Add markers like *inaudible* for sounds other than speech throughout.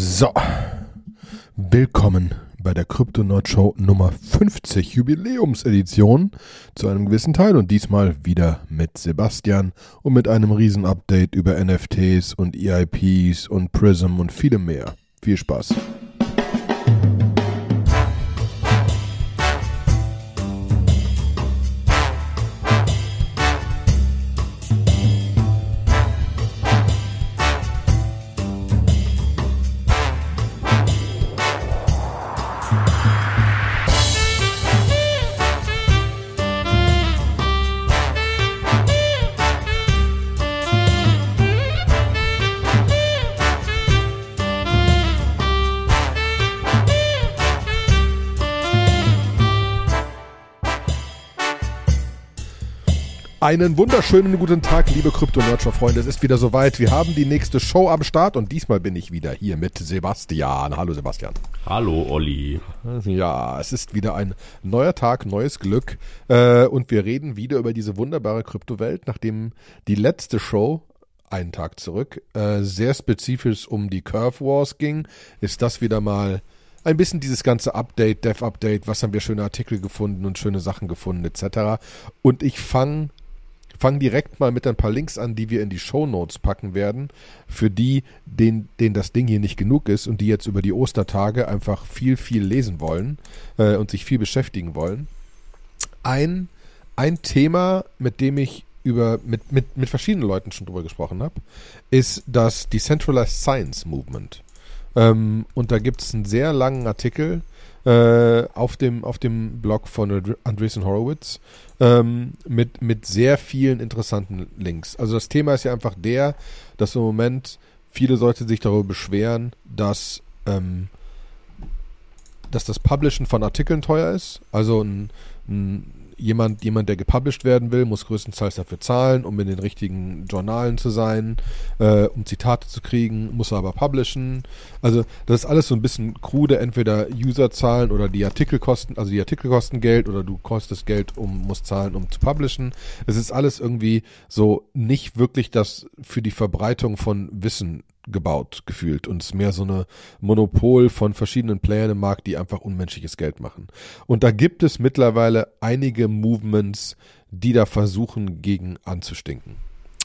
So, willkommen bei der Crypto Nerd Show Nummer 50 Jubiläumsedition zu einem gewissen Teil und diesmal wieder mit Sebastian und mit einem Riesen-Update über NFTs und EIPs und Prism und vielem mehr. Viel Spaß. Einen wunderschönen guten Tag, liebe Krypto-Nurture-Freunde. Es ist wieder soweit. Wir haben die nächste Show am Start und diesmal bin ich wieder hier mit Sebastian. Hallo Sebastian. Hallo Olli. Ja, es ist wieder ein neuer Tag, neues Glück. Äh, und wir reden wieder über diese wunderbare Kryptowelt, nachdem die letzte Show einen Tag zurück äh, sehr spezifisch um die Curve Wars ging, ist das wieder mal ein bisschen dieses ganze Update, Dev-Update, was haben wir schöne Artikel gefunden und schöne Sachen gefunden etc. Und ich fange fangen direkt mal mit ein paar Links an, die wir in die Show Notes packen werden. Für die, denen, denen das Ding hier nicht genug ist und die jetzt über die Ostertage einfach viel, viel lesen wollen äh, und sich viel beschäftigen wollen. Ein, ein Thema, mit dem ich über, mit, mit, mit verschiedenen Leuten schon drüber gesprochen habe, ist das Decentralized Science Movement. Ähm, und da gibt es einen sehr langen Artikel äh, auf, dem, auf dem Blog von Andreessen Horowitz ähm, mit, mit sehr vielen interessanten Links. Also das Thema ist ja einfach der, dass im Moment viele Leute sich darüber beschweren, dass, ähm, dass das Publishen von Artikeln teuer ist. Also ein, ein jemand, jemand, der gepublished werden will, muss größtenteils dafür zahlen, um in den richtigen Journalen zu sein, äh, um Zitate zu kriegen, muss er aber publishen. Also das ist alles so ein bisschen krude, entweder User zahlen oder die Artikel kosten, also die Artikel kosten Geld oder du kostest Geld, um musst zahlen, um zu publishen. Es ist alles irgendwie so nicht wirklich das für die Verbreitung von Wissen gebaut gefühlt und es ist mehr so eine Monopol von verschiedenen Playern im Markt, die einfach unmenschliches Geld machen. Und da gibt es mittlerweile einige Movements, die da versuchen, gegen anzustinken.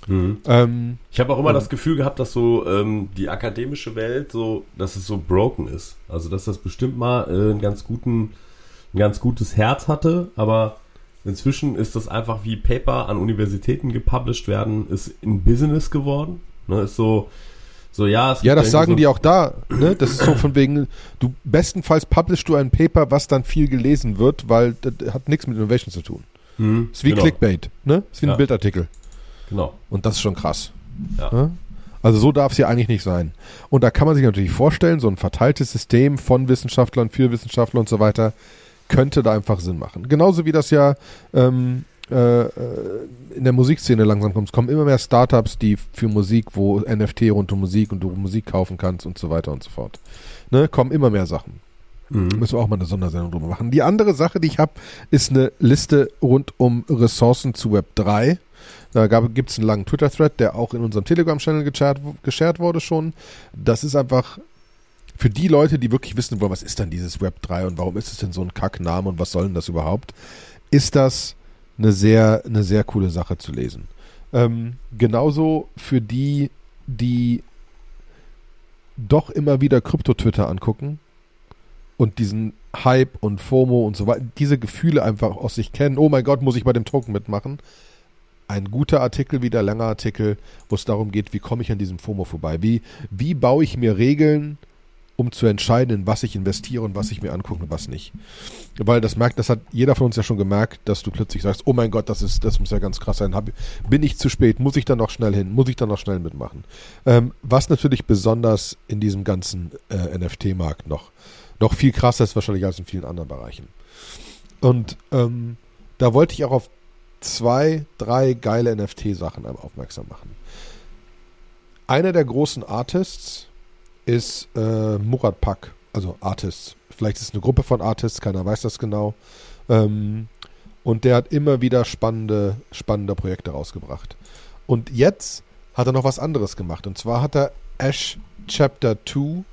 Mhm. Ähm, ich habe auch immer das Gefühl gehabt, dass so ähm, die akademische Welt so, dass es so broken ist. Also dass das bestimmt mal äh, einen ganz guten, ein ganz gutes Herz hatte, aber inzwischen ist das einfach wie Paper an Universitäten gepublished werden, ist ein Business geworden. Ne, ist so, so, ja, ja, das sagen so die auch da. Ne? Das ist so von wegen, du bestenfalls publishst du ein Paper, was dann viel gelesen wird, weil das hat nichts mit Innovation zu tun. Hm, ist wie genau. Clickbait, ne? Ist wie ja. ein Bildartikel. Genau. Und das ist schon krass. Ja. Ne? Also so darf es ja eigentlich nicht sein. Und da kann man sich natürlich vorstellen, so ein verteiltes System von Wissenschaftlern für Wissenschaftler und so weiter könnte da einfach Sinn machen. Genauso wie das ja ähm, äh, äh, in der Musikszene langsam kommt. Es kommen immer mehr Startups, die für Musik, wo NFT rund um Musik und du Musik kaufen kannst und so weiter und so fort. Ne, kommen immer mehr Sachen. Mhm. Müssen wir auch mal eine Sondersendung drüber machen. Die andere Sache, die ich habe, ist eine Liste rund um Ressourcen zu Web 3. Da gibt es einen langen Twitter-Thread, der auch in unserem Telegram-Channel geshared wurde schon. Das ist einfach für die Leute, die wirklich wissen wollen, was ist denn dieses Web 3 und warum ist es denn so ein Kackname und was soll denn das überhaupt, ist das eine sehr, eine sehr coole Sache zu lesen. Ähm, genauso für die, die doch immer wieder Krypto-Twitter angucken und diesen Hype und FOMO und so weiter, diese Gefühle einfach aus sich kennen. Oh mein Gott, muss ich bei dem Token mitmachen? Ein guter Artikel, wieder langer Artikel, wo es darum geht, wie komme ich an diesem FOMO vorbei? Wie, wie baue ich mir Regeln, um zu entscheiden, in was ich investiere und was ich mir angucke und was nicht. Weil das merkt, das hat jeder von uns ja schon gemerkt, dass du plötzlich sagst, oh mein Gott, das ist, das muss ja ganz krass sein. Hab, bin ich zu spät? Muss ich da noch schnell hin? Muss ich da noch schnell mitmachen? Ähm, was natürlich besonders in diesem ganzen äh, NFT-Markt noch, noch viel krasser ist wahrscheinlich als in vielen anderen Bereichen. Und ähm, da wollte ich auch auf zwei, drei geile NFT-Sachen aufmerksam machen. Einer der großen Artists, ist äh, Murat Pak, also Artists. Vielleicht ist es eine Gruppe von Artists, keiner weiß das genau. Ähm, und der hat immer wieder spannende, spannende Projekte rausgebracht. Und jetzt hat er noch was anderes gemacht. Und zwar hat er Ash Chapter 2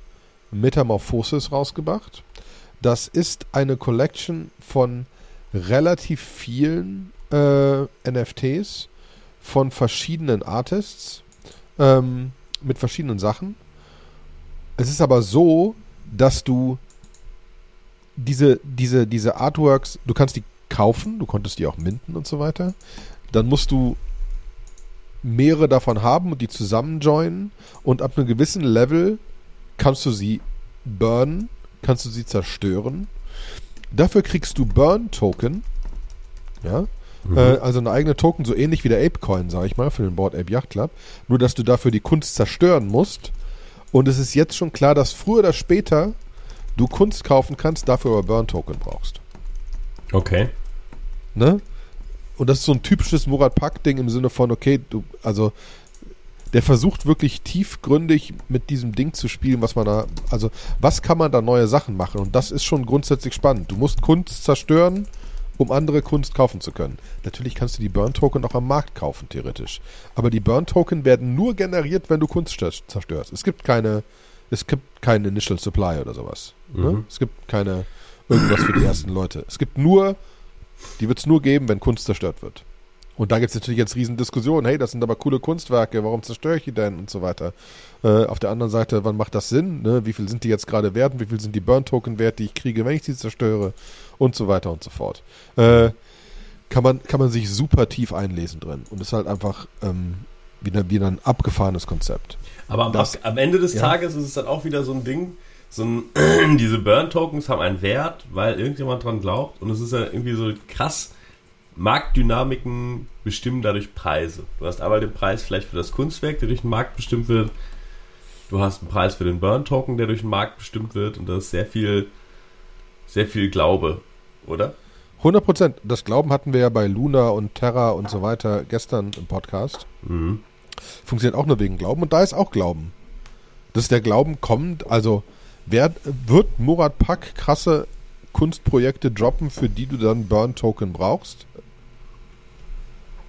Metamorphosis rausgebracht. Das ist eine Collection von relativ vielen äh, NFTs von verschiedenen Artists ähm, mit verschiedenen Sachen. Es ist aber so, dass du diese, diese, diese Artworks, du kannst die kaufen, du konntest die auch minden und so weiter. Dann musst du mehrere davon haben und die zusammen joinen und ab einem gewissen Level kannst du sie burnen, kannst du sie zerstören. Dafür kriegst du Burn-Token. Ja. Mhm. Äh, also eine eigene Token, so ähnlich wie der Ape-Coin, sag ich mal, für den Board Ape Yacht Club. Nur, dass du dafür die Kunst zerstören musst. Und es ist jetzt schon klar, dass früher oder später du Kunst kaufen kannst, dafür aber Burn-Token brauchst. Okay. Ne? Und das ist so ein typisches Murat Pak-Ding im Sinne von, okay, du, also der versucht wirklich tiefgründig mit diesem Ding zu spielen, was man da, also was kann man da neue Sachen machen? Und das ist schon grundsätzlich spannend. Du musst Kunst zerstören, um andere Kunst kaufen zu können. Natürlich kannst du die Burn-Token auch am Markt kaufen, theoretisch. Aber die Burn-Token werden nur generiert, wenn du Kunst zerstörst. Es gibt keine, es gibt keinen Initial Supply oder sowas. Ne? Mhm. Ne? Es gibt keine irgendwas für die ersten Leute. Es gibt nur die wird es nur geben, wenn Kunst zerstört wird. Und da gibt es natürlich jetzt riesen Diskussionen. Hey, das sind aber coole Kunstwerke, warum zerstöre ich die denn und so weiter. Äh, auf der anderen Seite, wann macht das Sinn? Ne? Wie viel sind die jetzt gerade wert? Wie viel sind die Burn-Token wert, die ich kriege, wenn ich sie zerstöre? Und so weiter und so fort. Äh, kann, man, kann man sich super tief einlesen drin. Und ist halt einfach ähm, wieder, wieder ein abgefahrenes Konzept. Aber am, das, am Ende des ja. Tages ist es dann auch wieder so ein Ding, so ein, *clears throat* diese Burn-Tokens haben einen Wert, weil irgendjemand dran glaubt und es ist ja irgendwie so krass. Marktdynamiken bestimmen dadurch Preise. Du hast einmal den Preis vielleicht für das Kunstwerk, der durch den Markt bestimmt wird. Du hast einen Preis für den Burn-Token, der durch den Markt bestimmt wird und das ist sehr viel, sehr viel Glaube, oder? 100 Prozent. Das Glauben hatten wir ja bei Luna und Terra und so weiter gestern im Podcast. Mhm. Funktioniert auch nur wegen Glauben und da ist auch Glauben. Dass der Glauben kommt, also Wer, wird Murat Pak krasse Kunstprojekte droppen, für die du dann Burn-Token brauchst?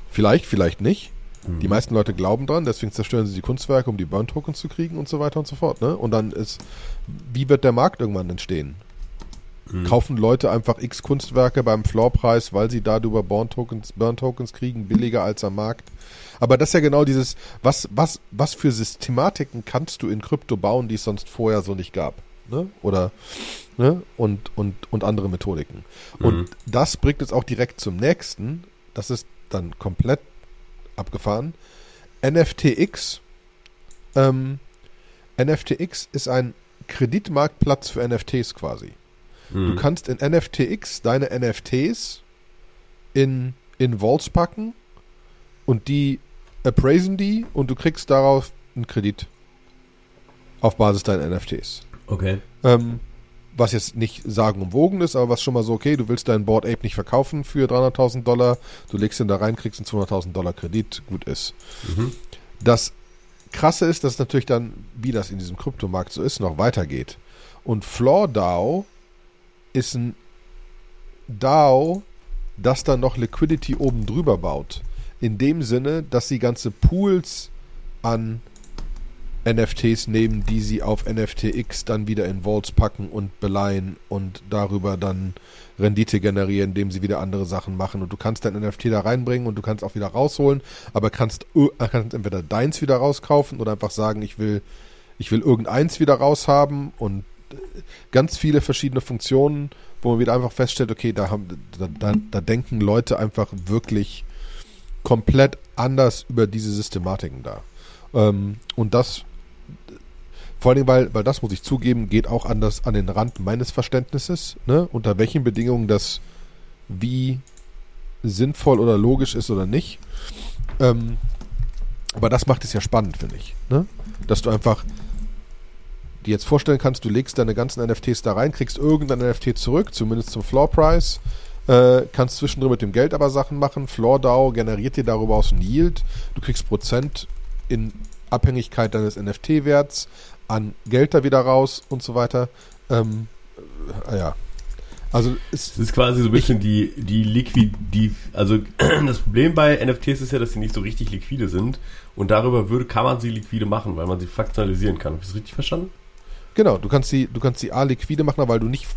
Vielleicht, vielleicht nicht. Mhm. Die meisten Leute glauben dran, deswegen zerstören sie die Kunstwerke, um die Burn-Tokens zu kriegen und so weiter und so fort. Ne? Und dann ist, wie wird der Markt irgendwann entstehen? Mhm. Kaufen Leute einfach x Kunstwerke beim Floorpreis, weil sie darüber Burn-Tokens Burn -Tokens kriegen, billiger als am Markt? Aber das ist ja genau dieses, was, was, was für Systematiken kannst du in Krypto bauen, die es sonst vorher so nicht gab? Ne? Oder ne? und, und, und andere Methodiken. Mhm. Und das bringt uns auch direkt zum nächsten. Das ist dann komplett abgefahren. NFTX. Ähm, NFTX ist ein Kreditmarktplatz für NFTs quasi. Mhm. Du kannst in NFTX deine NFTs in, in Vaults packen und die appraisen die und du kriegst darauf einen Kredit auf Basis deiner NFTs. Okay. Ähm, was jetzt nicht sagenumwogen ist, aber was schon mal so, okay, du willst deinen Board Ape nicht verkaufen für 300.000 Dollar, du legst ihn da rein, kriegst einen 200.000 Dollar Kredit, gut ist. Mhm. Das Krasse ist, dass natürlich dann, wie das in diesem Kryptomarkt so ist, noch weitergeht. Und Floor DAO ist ein DAO, das dann noch Liquidity oben drüber baut in dem Sinne, dass sie ganze Pools an NFTs nehmen, die sie auf NFTX dann wieder in Vaults packen und beleihen und darüber dann Rendite generieren, indem sie wieder andere Sachen machen. Und du kannst dein NFT da reinbringen und du kannst auch wieder rausholen, aber kannst, äh, kannst entweder deins wieder rauskaufen oder einfach sagen, ich will, ich will irgendeins wieder raushaben und äh, ganz viele verschiedene Funktionen, wo man wieder einfach feststellt, okay, da haben, da, da, da denken Leute einfach wirklich komplett anders über diese Systematiken da. Ähm, und das, vor allem, weil, weil das muss ich zugeben, geht auch anders an den Rand meines Verständnisses, ne? unter welchen Bedingungen das wie sinnvoll oder logisch ist oder nicht. Ähm, aber das macht es ja spannend, finde ich. Ne? Dass du einfach dir jetzt vorstellen kannst, du legst deine ganzen NFTs da rein, kriegst irgendein NFT zurück, zumindest zum Floor Price äh, kannst zwischendrin mit dem Geld aber Sachen machen. FloorDAO generiert dir darüber aus ein Yield. Du kriegst Prozent in Abhängigkeit deines NFT-Werts an Geld da wieder raus und so weiter. Ähm, äh, ja. Also es ist quasi so ein bisschen die, die Liquid, die, also *clears throat* das Problem bei NFTs ist ja, dass sie nicht so richtig liquide sind und darüber würde, kann man sie liquide machen, weil man sie faktionalisieren kann. Habe ich das richtig verstanden? Genau, du kannst sie, du kannst sie A liquide machen, weil du nicht,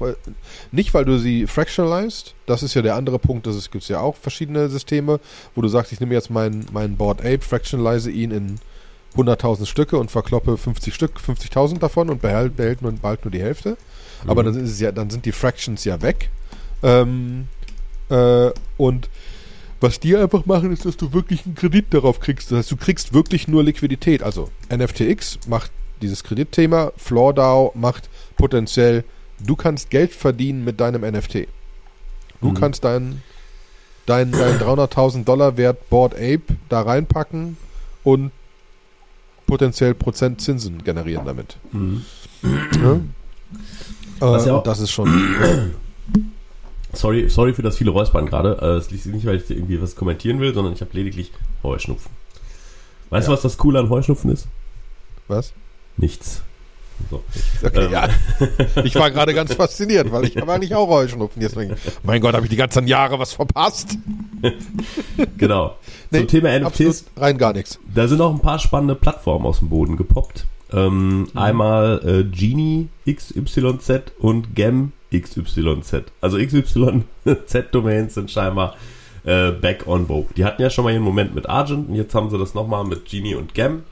nicht weil du sie fractionalized, das ist ja der andere Punkt, das gibt ja auch verschiedene Systeme, wo du sagst, ich nehme jetzt meinen mein Board Ape, fractionalize ihn in 100.000 Stücke und verkloppe 50 Stück, 50.000 davon und behält, behält nur, bald nur die Hälfte. Mhm. Aber dann ja, dann sind die Fractions ja weg. Ähm, äh, und was die einfach machen, ist, dass du wirklich einen Kredit darauf kriegst. Das heißt, du kriegst wirklich nur Liquidität. Also NFTX macht dieses Kreditthema, FloorDAO macht potenziell, du kannst Geld verdienen mit deinem NFT. Du mhm. kannst deinen dein, dein 300.000 Dollar Wert Board Ape da reinpacken und potenziell Prozent Zinsen generieren damit. Mhm. Ja? Äh, ja das ist schon. *clears throat* Sorry, sorry für das viele Räuspern gerade. Äh, es liegt nicht, weil ich irgendwie was kommentieren will, sondern ich habe lediglich Heuschnupfen. Weißt ja. du, was das Coole an Heuschnupfen ist? Was? Nichts. So. Okay, ähm. ja. *laughs* Ich war gerade ganz fasziniert, weil ich habe eigentlich auch Heuschnupfen. Deswegen, mein Gott, habe ich die ganzen Jahre was verpasst? *laughs* genau. Nee, Zum Thema NFTs. Rein gar nichts. Da sind auch ein paar spannende Plattformen aus dem Boden gepoppt. Ähm, mhm. Einmal äh, Genie XYZ und Gem XYZ. Also XYZ-Domains *laughs* sind scheinbar äh, back on vogue. Die hatten ja schon mal ihren Moment mit Argent und jetzt haben sie das nochmal mit Genie und Gem.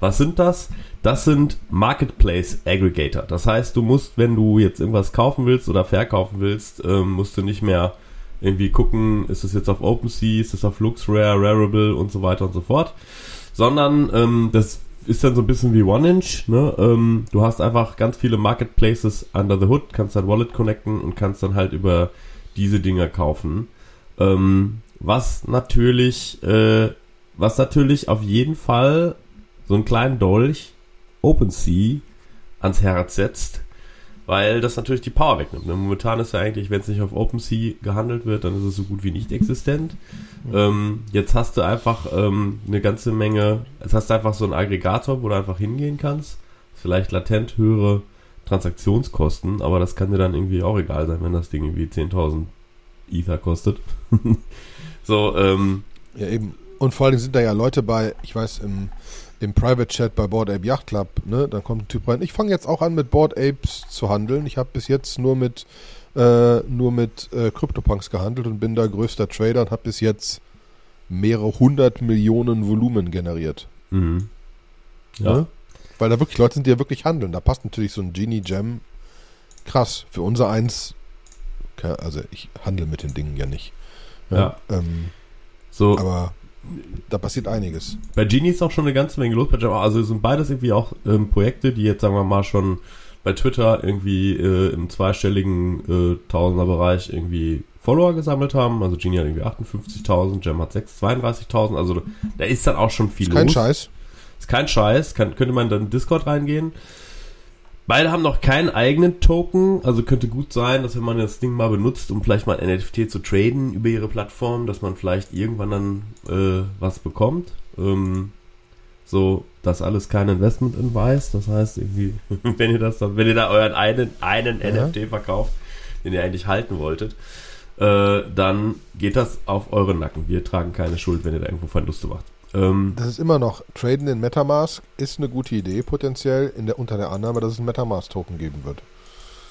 Was sind das? Das sind Marketplace Aggregator. Das heißt, du musst, wenn du jetzt irgendwas kaufen willst oder verkaufen willst, ähm, musst du nicht mehr irgendwie gucken, ist es jetzt auf OpenSea, ist es auf LuxRare, Rarible und so weiter und so fort, sondern ähm, das ist dann so ein bisschen wie One-Inch. Ne? Ähm, du hast einfach ganz viele Marketplaces under the hood, kannst dein Wallet connecten und kannst dann halt über diese Dinger kaufen. Ähm, was natürlich, äh, was natürlich auf jeden Fall so einen kleinen Dolch OpenSea ans Herz setzt, weil das natürlich die Power wegnimmt. Ne? Momentan ist ja eigentlich, wenn es nicht auf OpenSea gehandelt wird, dann ist es so gut wie nicht existent. Mhm. Ähm, jetzt hast du einfach ähm, eine ganze Menge, jetzt hast du einfach so einen Aggregator, wo du einfach hingehen kannst. Vielleicht latent höhere Transaktionskosten, aber das kann dir dann irgendwie auch egal sein, wenn das Ding irgendwie 10.000 Ether kostet. *laughs* so, ähm. Ja, eben. Und vor allem sind da ja Leute bei, ich weiß, im im Private Chat bei Board Ape Yacht Club, ne, dann kommt ein Typ rein. Ich fange jetzt auch an mit Board Apes zu handeln. Ich habe bis jetzt nur mit äh, nur mit äh, CryptoPunks gehandelt und bin da größter Trader und habe bis jetzt mehrere hundert Millionen Volumen generiert. Mhm. Ja. Ne? Weil da wirklich Leute sind, die ja wirklich handeln. Da passt natürlich so ein Genie Gem krass. Für unser eins, also ich handle mit den Dingen ja nicht. Ja. ja. Ähm, so. Aber da passiert einiges. Bei Genie ist auch schon eine ganze Menge los. Also sind beides irgendwie auch ähm, Projekte, die jetzt, sagen wir mal, schon bei Twitter irgendwie äh, im zweistelligen äh, Tausenderbereich irgendwie Follower gesammelt haben. Also Genie hat irgendwie 58.000, Jam hat 32.000. Also da ist dann auch schon viel ist kein los. Scheiß. Ist kein Scheiß. Kann, könnte man dann in Discord reingehen. Beide haben noch keinen eigenen Token, also könnte gut sein, dass wenn man das Ding mal benutzt, um vielleicht mal ein NFT zu traden über ihre Plattform, dass man vielleicht irgendwann dann äh, was bekommt. Ähm, so, das alles kein Investment in Weiß. Das heißt, irgendwie, *laughs* wenn ihr das, wenn ihr da euren einen, einen ja. NFT verkauft, den ihr eigentlich halten wolltet, äh, dann geht das auf euren Nacken. Wir tragen keine Schuld, wenn ihr da irgendwo Verluste macht. Ähm, das ist immer noch, Traden in Metamask ist eine gute Idee, potenziell, in der, unter der Annahme, dass es ein Metamask-Token geben wird.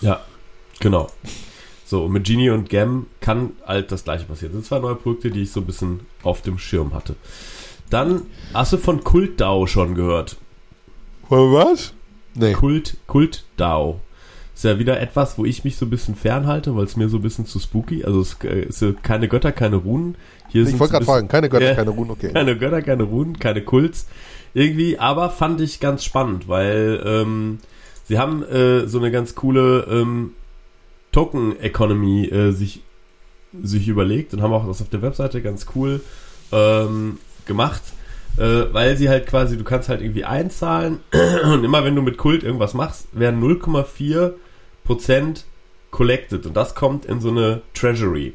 Ja, genau. So, mit Genie und Gem kann halt das gleiche passieren. Das sind zwei neue Projekte, die ich so ein bisschen auf dem Schirm hatte. Dann, hast du von Kult DAO schon gehört? Von was? Nee. Kult, Kult DAO. Ist ja wieder etwas, wo ich mich so ein bisschen fernhalte, weil es mir so ein bisschen zu spooky. Also es äh, ist keine Götter, keine Runen. Hier ich wollte gerade fragen, keine Götter, äh, keine Runen, okay. *laughs* Keine Götter, keine Runen, keine Kults. Irgendwie, aber fand ich ganz spannend, weil ähm, sie haben äh, so eine ganz coole ähm, Token-Economy äh, sich, sich überlegt und haben auch das auf der Webseite ganz cool ähm, gemacht. Äh, weil sie halt quasi, du kannst halt irgendwie einzahlen *clears throat* und immer wenn du mit Kult irgendwas machst, werden 0,4 Prozent collected und das kommt in so eine Treasury.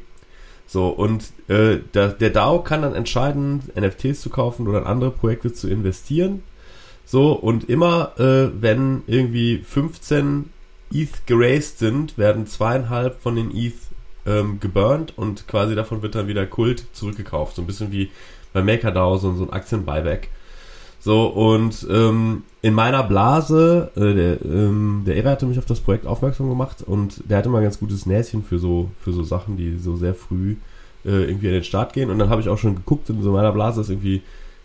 So, und äh, der, der DAO kann dann entscheiden, NFTs zu kaufen oder in andere Projekte zu investieren. So, und immer, äh, wenn irgendwie 15 ETH geraced sind, werden zweieinhalb von den ETH ähm, geburnt und quasi davon wird dann wieder Kult zurückgekauft. So ein bisschen wie bei MakerDAO, so, so ein Aktienbuyback. So, und ähm, in meiner Blase, äh, der, ähm, der Era hatte mich auf das Projekt aufmerksam gemacht und der hatte mal ein ganz gutes Näschen für so, für so Sachen, die so sehr früh äh, irgendwie in den Start gehen. Und dann habe ich auch schon geguckt, in so meiner Blase ist irgendwie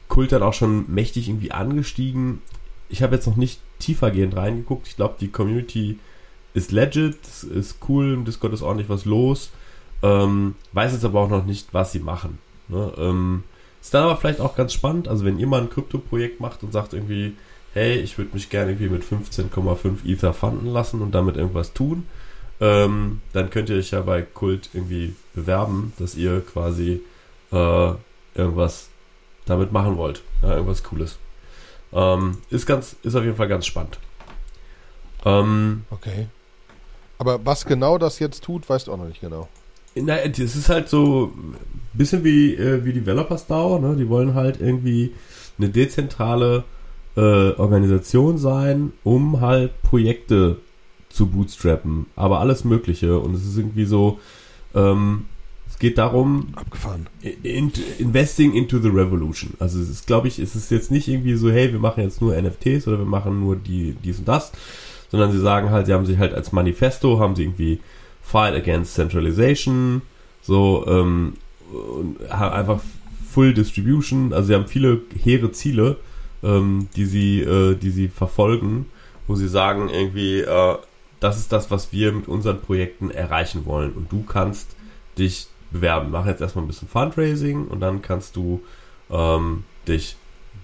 Kult hat auch schon mächtig irgendwie angestiegen. Ich habe jetzt noch nicht tiefergehend reingeguckt. Ich glaube, die Community ist legit, ist cool, im Discord ist ordentlich was los. Ähm, weiß jetzt aber auch noch nicht, was sie machen. Ne? Ähm, ist dann aber vielleicht auch ganz spannend, also wenn ihr mal ein Krypto-Projekt macht und sagt irgendwie, hey, ich würde mich gerne irgendwie mit 15,5 Ether fanden lassen und damit irgendwas tun, ähm, dann könnt ihr euch ja bei Kult irgendwie bewerben, dass ihr quasi äh, irgendwas damit machen wollt. Ja, irgendwas Cooles. Ähm, ist ganz, ist auf jeden Fall ganz spannend. Ähm, okay. Aber was genau das jetzt tut, weißt du auch noch nicht genau. Naja, das ist halt so ein bisschen wie, äh, wie Developers DAO, ne? Die wollen halt irgendwie eine dezentrale äh, Organisation sein, um halt Projekte zu bootstrappen. Aber alles Mögliche. Und es ist irgendwie so, ähm, es geht darum, abgefahren. In, investing into the revolution. Also es ist, glaube ich, es ist jetzt nicht irgendwie so, hey, wir machen jetzt nur NFTs oder wir machen nur die, dies und das, sondern sie sagen halt, sie haben sich halt als Manifesto, haben sie irgendwie Fight Against Centralization, so, ähm, einfach Full Distribution, also sie haben viele hehre Ziele, ähm, die sie, äh, die sie verfolgen, wo sie sagen irgendwie, äh, das ist das, was wir mit unseren Projekten erreichen wollen und du kannst dich bewerben. Mach jetzt erstmal ein bisschen Fundraising und dann kannst du ähm, dich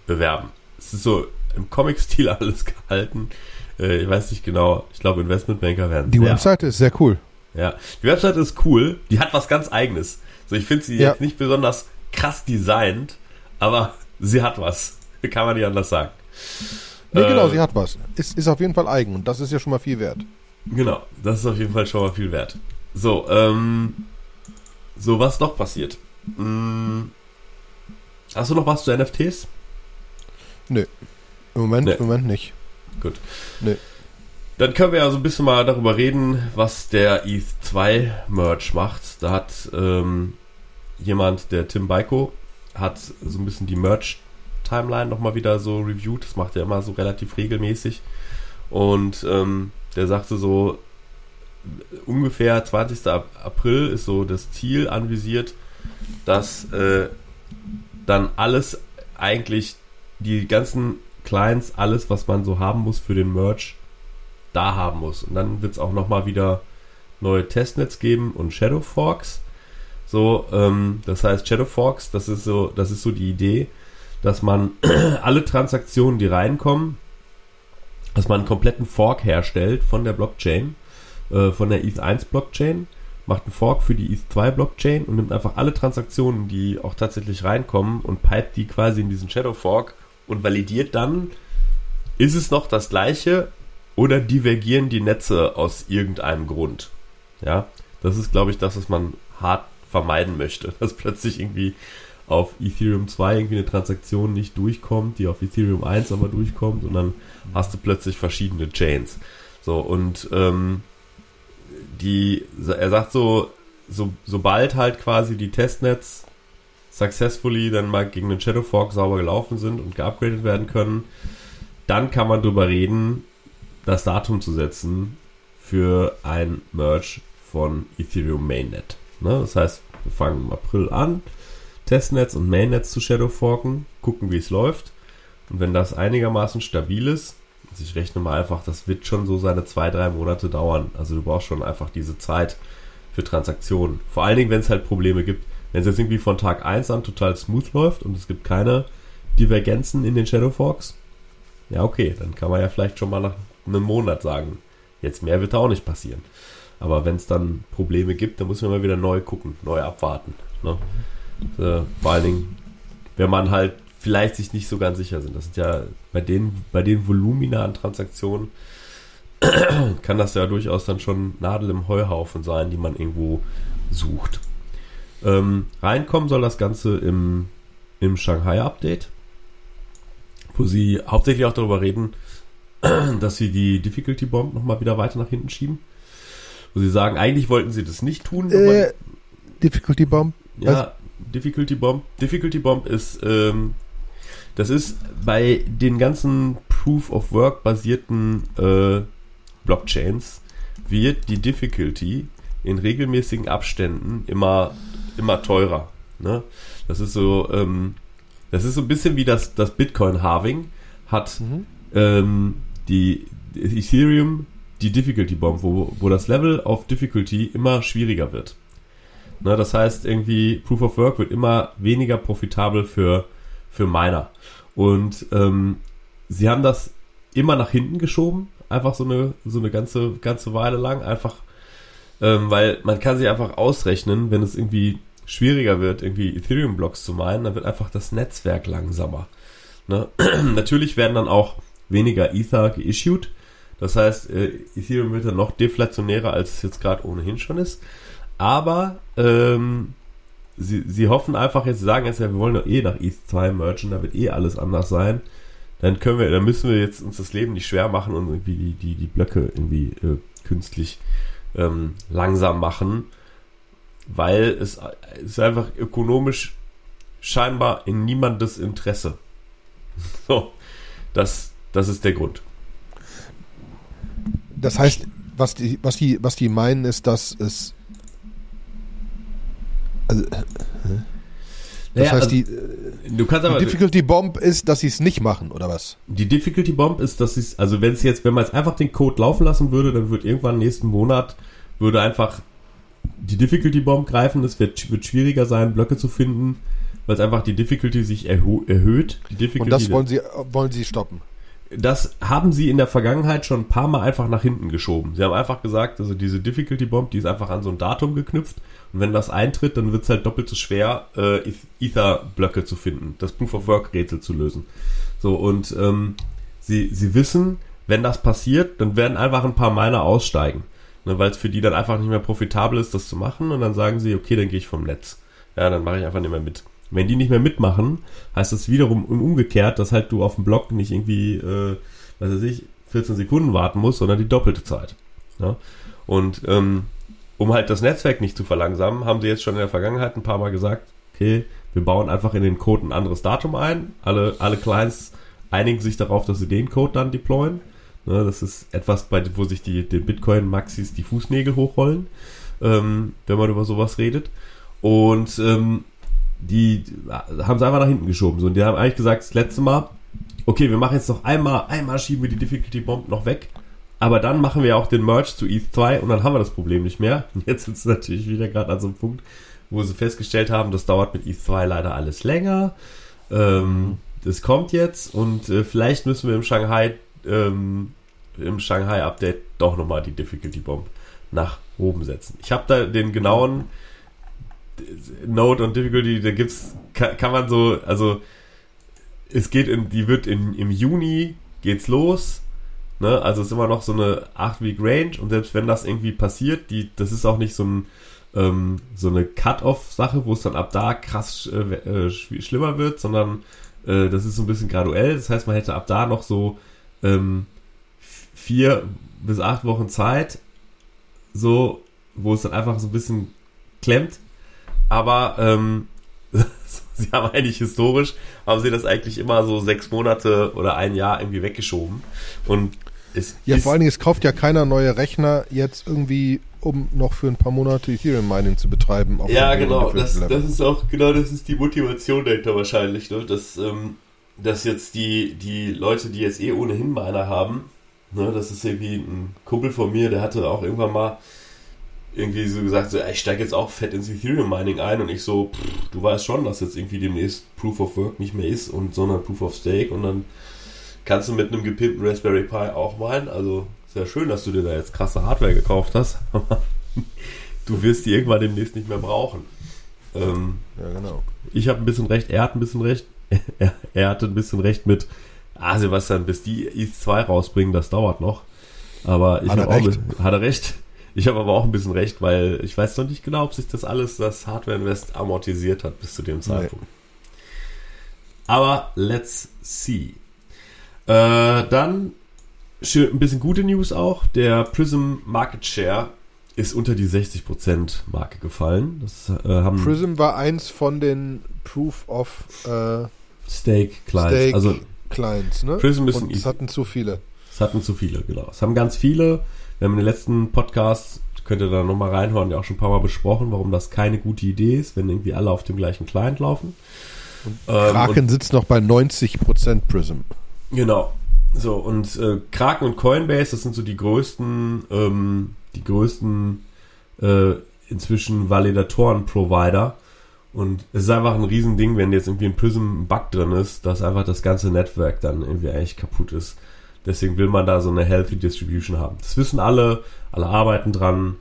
bewerben. Es ist so im Comic-Stil *laughs* alles gehalten. Äh, ich weiß nicht genau. Ich glaube, Investmentbanker werden. Die Webseite ist sehr cool. Ja, die Webseite ist cool. Die hat was ganz Eigenes. So, ich finde sie ja. jetzt nicht besonders krass designt, aber *laughs* sie hat was. *laughs* Kann man nicht anders sagen. Nee, genau, äh, genau, sie hat was. Ist, ist auf jeden Fall eigen und das ist ja schon mal viel wert. Genau, das ist auf jeden Fall schon mal viel wert. So, ähm, so was noch passiert. Hm, hast du noch was zu NFTs? Nö. Im Moment, nee. im Moment nicht. Gut. Nö. Dann können wir ja so ein bisschen mal darüber reden, was der ETH 2 Merch macht. Da hat ähm, jemand, der Tim Baiko, hat so ein bisschen die Merch-Timeline nochmal wieder so reviewed. Das macht er immer so relativ regelmäßig. Und ähm, der sagte so, ungefähr 20. April ist so das Ziel anvisiert, dass äh, dann alles eigentlich, die ganzen Clients, alles, was man so haben muss für den Merch, da haben muss. Und dann wird es auch nochmal wieder neue Testnets geben und Shadow Forks. So, ähm, das heißt Shadow Forks, das ist so, das ist so die Idee, dass man *clears throat* alle Transaktionen, die reinkommen, dass man einen kompletten Fork herstellt von der Blockchain, äh, von der ETH1 Blockchain, macht einen Fork für die ETH2 Blockchain und nimmt einfach alle Transaktionen, die auch tatsächlich reinkommen und pipet die quasi in diesen Shadow Fork und validiert dann, ist es noch das gleiche oder divergieren die Netze aus irgendeinem Grund. Ja, das ist, glaube ich, das, was man hart vermeiden möchte, *laughs* dass plötzlich irgendwie auf Ethereum 2 irgendwie eine Transaktion nicht durchkommt, die auf Ethereum 1 aber durchkommt und dann hast du plötzlich verschiedene Chains. So, und ähm, die, er sagt so, so, sobald halt quasi die Testnets successfully dann mal gegen den Shadow Fork sauber gelaufen sind und geupgradet werden können, dann kann man darüber reden, das Datum zu setzen für ein Merge von Ethereum Mainnet. Ne? Das heißt, wir fangen im April an, Testnets und Mainnets zu Shadowforken, gucken, wie es läuft. Und wenn das einigermaßen stabil ist, also ich rechne mal einfach, das wird schon so seine zwei, drei Monate dauern. Also du brauchst schon einfach diese Zeit für Transaktionen. Vor allen Dingen, wenn es halt Probleme gibt. Wenn es jetzt irgendwie von Tag 1 an total smooth läuft und es gibt keine Divergenzen in den Shadowforks, ja okay, dann kann man ja vielleicht schon mal nach einem Monat sagen, jetzt mehr wird da auch nicht passieren. Aber wenn es dann Probleme gibt, dann muss man mal wieder neu gucken, neu abwarten. Ne? Äh, vor allen Dingen, wenn man halt vielleicht sich nicht so ganz sicher sind. Das sind ja bei den, bei den Volumina an Transaktionen *clears throat* kann das ja durchaus dann schon Nadel im Heuhaufen sein, die man irgendwo sucht. Ähm, reinkommen soll das Ganze im, im Shanghai-Update, wo sie hauptsächlich auch darüber reden, *clears throat* dass sie die Difficulty Bomb nochmal wieder weiter nach hinten schieben. Wo sie sagen, eigentlich wollten sie das nicht tun. Äh, Difficulty Bomb? Ja, Was? Difficulty Bomb. Difficulty Bomb ist, ähm, das ist bei den ganzen Proof of Work basierten äh, Blockchains wird die Difficulty in regelmäßigen Abständen immer, immer teurer. Ne? Das ist so, ähm, das ist so ein bisschen wie das, das Bitcoin-Halving hat mhm. ähm, die Ethereum die Difficulty Bomb, wo, wo das Level of Difficulty immer schwieriger wird. Ne, das heißt, irgendwie Proof of Work wird immer weniger profitabel für, für Miner. Und ähm, sie haben das immer nach hinten geschoben, einfach so eine, so eine ganze, ganze Weile lang, einfach, ähm, weil man kann sich einfach ausrechnen, wenn es irgendwie schwieriger wird, irgendwie Ethereum-Blocks zu meinen, dann wird einfach das Netzwerk langsamer. Ne? *clears throat* Natürlich werden dann auch weniger Ether geissued. Das heißt, äh, Ethereum wird dann noch deflationärer, als es jetzt gerade ohnehin schon ist. Aber ähm, sie, sie hoffen einfach jetzt, sie sagen jetzt ja, wir wollen doch eh nach ETH 2 merchen, da wird eh alles anders sein. Dann können wir, dann müssen wir jetzt uns das Leben nicht schwer machen und irgendwie die, die, die Blöcke irgendwie äh, künstlich ähm, langsam machen, weil es, es ist einfach ökonomisch scheinbar in niemandes Interesse. *laughs* So, das, das ist der Grund. Das heißt, was die, was die, was die meinen, ist, dass es also, das naja, heißt, also, die, du kannst aber, die Difficulty Bomb ist, dass sie es nicht machen, oder was? Die Difficulty Bomb ist, dass sie es, also wenn es jetzt, wenn man jetzt einfach den Code laufen lassen würde, dann wird irgendwann nächsten Monat, würde einfach die Difficulty Bomb greifen, es wird, wird schwieriger sein, Blöcke zu finden, weil es einfach die Difficulty sich erhöht. Die Difficulty Und das wollen sie, wollen sie stoppen? Das haben sie in der Vergangenheit schon ein paar Mal einfach nach hinten geschoben. Sie haben einfach gesagt, also diese Difficulty Bomb, die ist einfach an so ein Datum geknüpft. Und wenn das eintritt, dann wird es halt doppelt so schwer, äh, Ether-Blöcke zu finden, das Proof of Work-Rätsel zu lösen. So, und ähm, sie, sie wissen, wenn das passiert, dann werden einfach ein paar Miner aussteigen. Ne, Weil es für die dann einfach nicht mehr profitabel ist, das zu machen. Und dann sagen sie, okay, dann gehe ich vom Netz. Ja, dann mache ich einfach nicht mehr mit. Wenn die nicht mehr mitmachen, heißt das wiederum umgekehrt, dass halt du auf dem Block nicht irgendwie, äh, was weiß ich, 14 Sekunden warten musst, sondern die doppelte Zeit. Ja? Und ähm, um halt das Netzwerk nicht zu verlangsamen, haben sie jetzt schon in der Vergangenheit ein paar Mal gesagt, okay, wir bauen einfach in den Code ein anderes Datum ein. Alle, alle Clients einigen sich darauf, dass sie den Code dann deployen. Ne, das ist etwas, bei, wo sich die, den Bitcoin-Maxis die Fußnägel hochrollen, ähm, wenn man über sowas redet. Und ähm, die haben es einfach nach hinten geschoben. So, und die haben eigentlich gesagt, das letzte Mal, okay, wir machen jetzt noch einmal, einmal schieben wir die Difficulty Bomb noch weg. Aber dann machen wir auch den Merge zu ETH 2 und dann haben wir das Problem nicht mehr. *laughs* Jetzt sind sie natürlich wieder gerade an so einem Punkt, wo sie festgestellt haben, das dauert mit ETH 2 leider alles länger. Ähm, das kommt jetzt und äh, vielleicht müssen wir im Shanghai, ähm, im Shanghai Update doch nochmal die Difficulty Bomb nach oben setzen. Ich habe da den genauen Note und Difficulty, da gibt's, kann, kann man so, also es geht in, die wird in, im Juni geht's los. Ne? Also es ist immer noch so eine 8-Week-Range und selbst wenn das irgendwie passiert, die, das ist auch nicht so ein ähm, so eine Cut-Off-Sache, wo es dann ab da krass äh, äh, schlimmer wird, sondern äh, das ist so ein bisschen graduell. Das heißt, man hätte ab da noch so ähm, vier bis acht Wochen Zeit, so, wo es dann einfach so ein bisschen klemmt aber ähm, *laughs* sie haben eigentlich historisch, haben sie das eigentlich immer so sechs Monate oder ein Jahr irgendwie weggeschoben. Und es ja, vor allen Dingen, es kauft ja keiner neue Rechner jetzt irgendwie, um noch für ein paar Monate Ethereum Mining zu betreiben. ja, genau. Das, das ist auch, genau, das ist die Motivation dahinter wahrscheinlich, ne? Dass, ähm, dass jetzt die, die Leute, die jetzt eh ohnehin Miner haben, ne, das ist irgendwie ein Kumpel von mir, der hatte auch irgendwann mal irgendwie so gesagt, so, ich steige jetzt auch fett ins Ethereum Mining ein und ich so, pff, du weißt schon, dass jetzt irgendwie demnächst Proof of Work nicht mehr ist und sondern Proof of Stake und dann kannst du mit einem gepimpten Raspberry Pi auch meinen. Also sehr schön, dass du dir da jetzt krasse Hardware gekauft hast, aber *laughs* du wirst die irgendwann demnächst nicht mehr brauchen. Ähm, ja, genau. Ich habe ein bisschen recht, er hat ein bisschen recht. *laughs* er, hatte ein bisschen recht mit, ah Sebastian, bis die ETH 2 rausbringen, das dauert noch. Aber ich habe auch, hat er recht. Ich habe aber auch ein bisschen recht, weil ich weiß noch nicht genau, ob sich das alles, das Hardware Invest amortisiert hat bis zu dem Zeitpunkt. Nee. Aber let's see. Äh, dann schön, ein bisschen gute News auch. Der Prism Market Share ist unter die 60% Marke gefallen. Das, äh, Prism war eins von den Proof of äh, Stake Clients. Stake also Clients, ne? Prism ist Und es hatten zu viele. Es hatten zu viele, genau. Es haben ganz viele. Wir haben in den letzten Podcasts, könnt ihr da nochmal reinhören, ja auch schon ein paar Mal besprochen, warum das keine gute Idee ist, wenn irgendwie alle auf dem gleichen Client laufen. Und ähm, Kraken und, sitzt noch bei 90% Prism. Genau. So, und äh, Kraken und Coinbase, das sind so die größten, ähm, die größten äh, inzwischen Validatoren-Provider. Und es ist einfach ein Riesending, wenn jetzt irgendwie ein Prism-Bug drin ist, dass einfach das ganze Netzwerk dann irgendwie eigentlich kaputt ist. Deswegen will man da so eine healthy Distribution haben. Das wissen alle, alle arbeiten dran.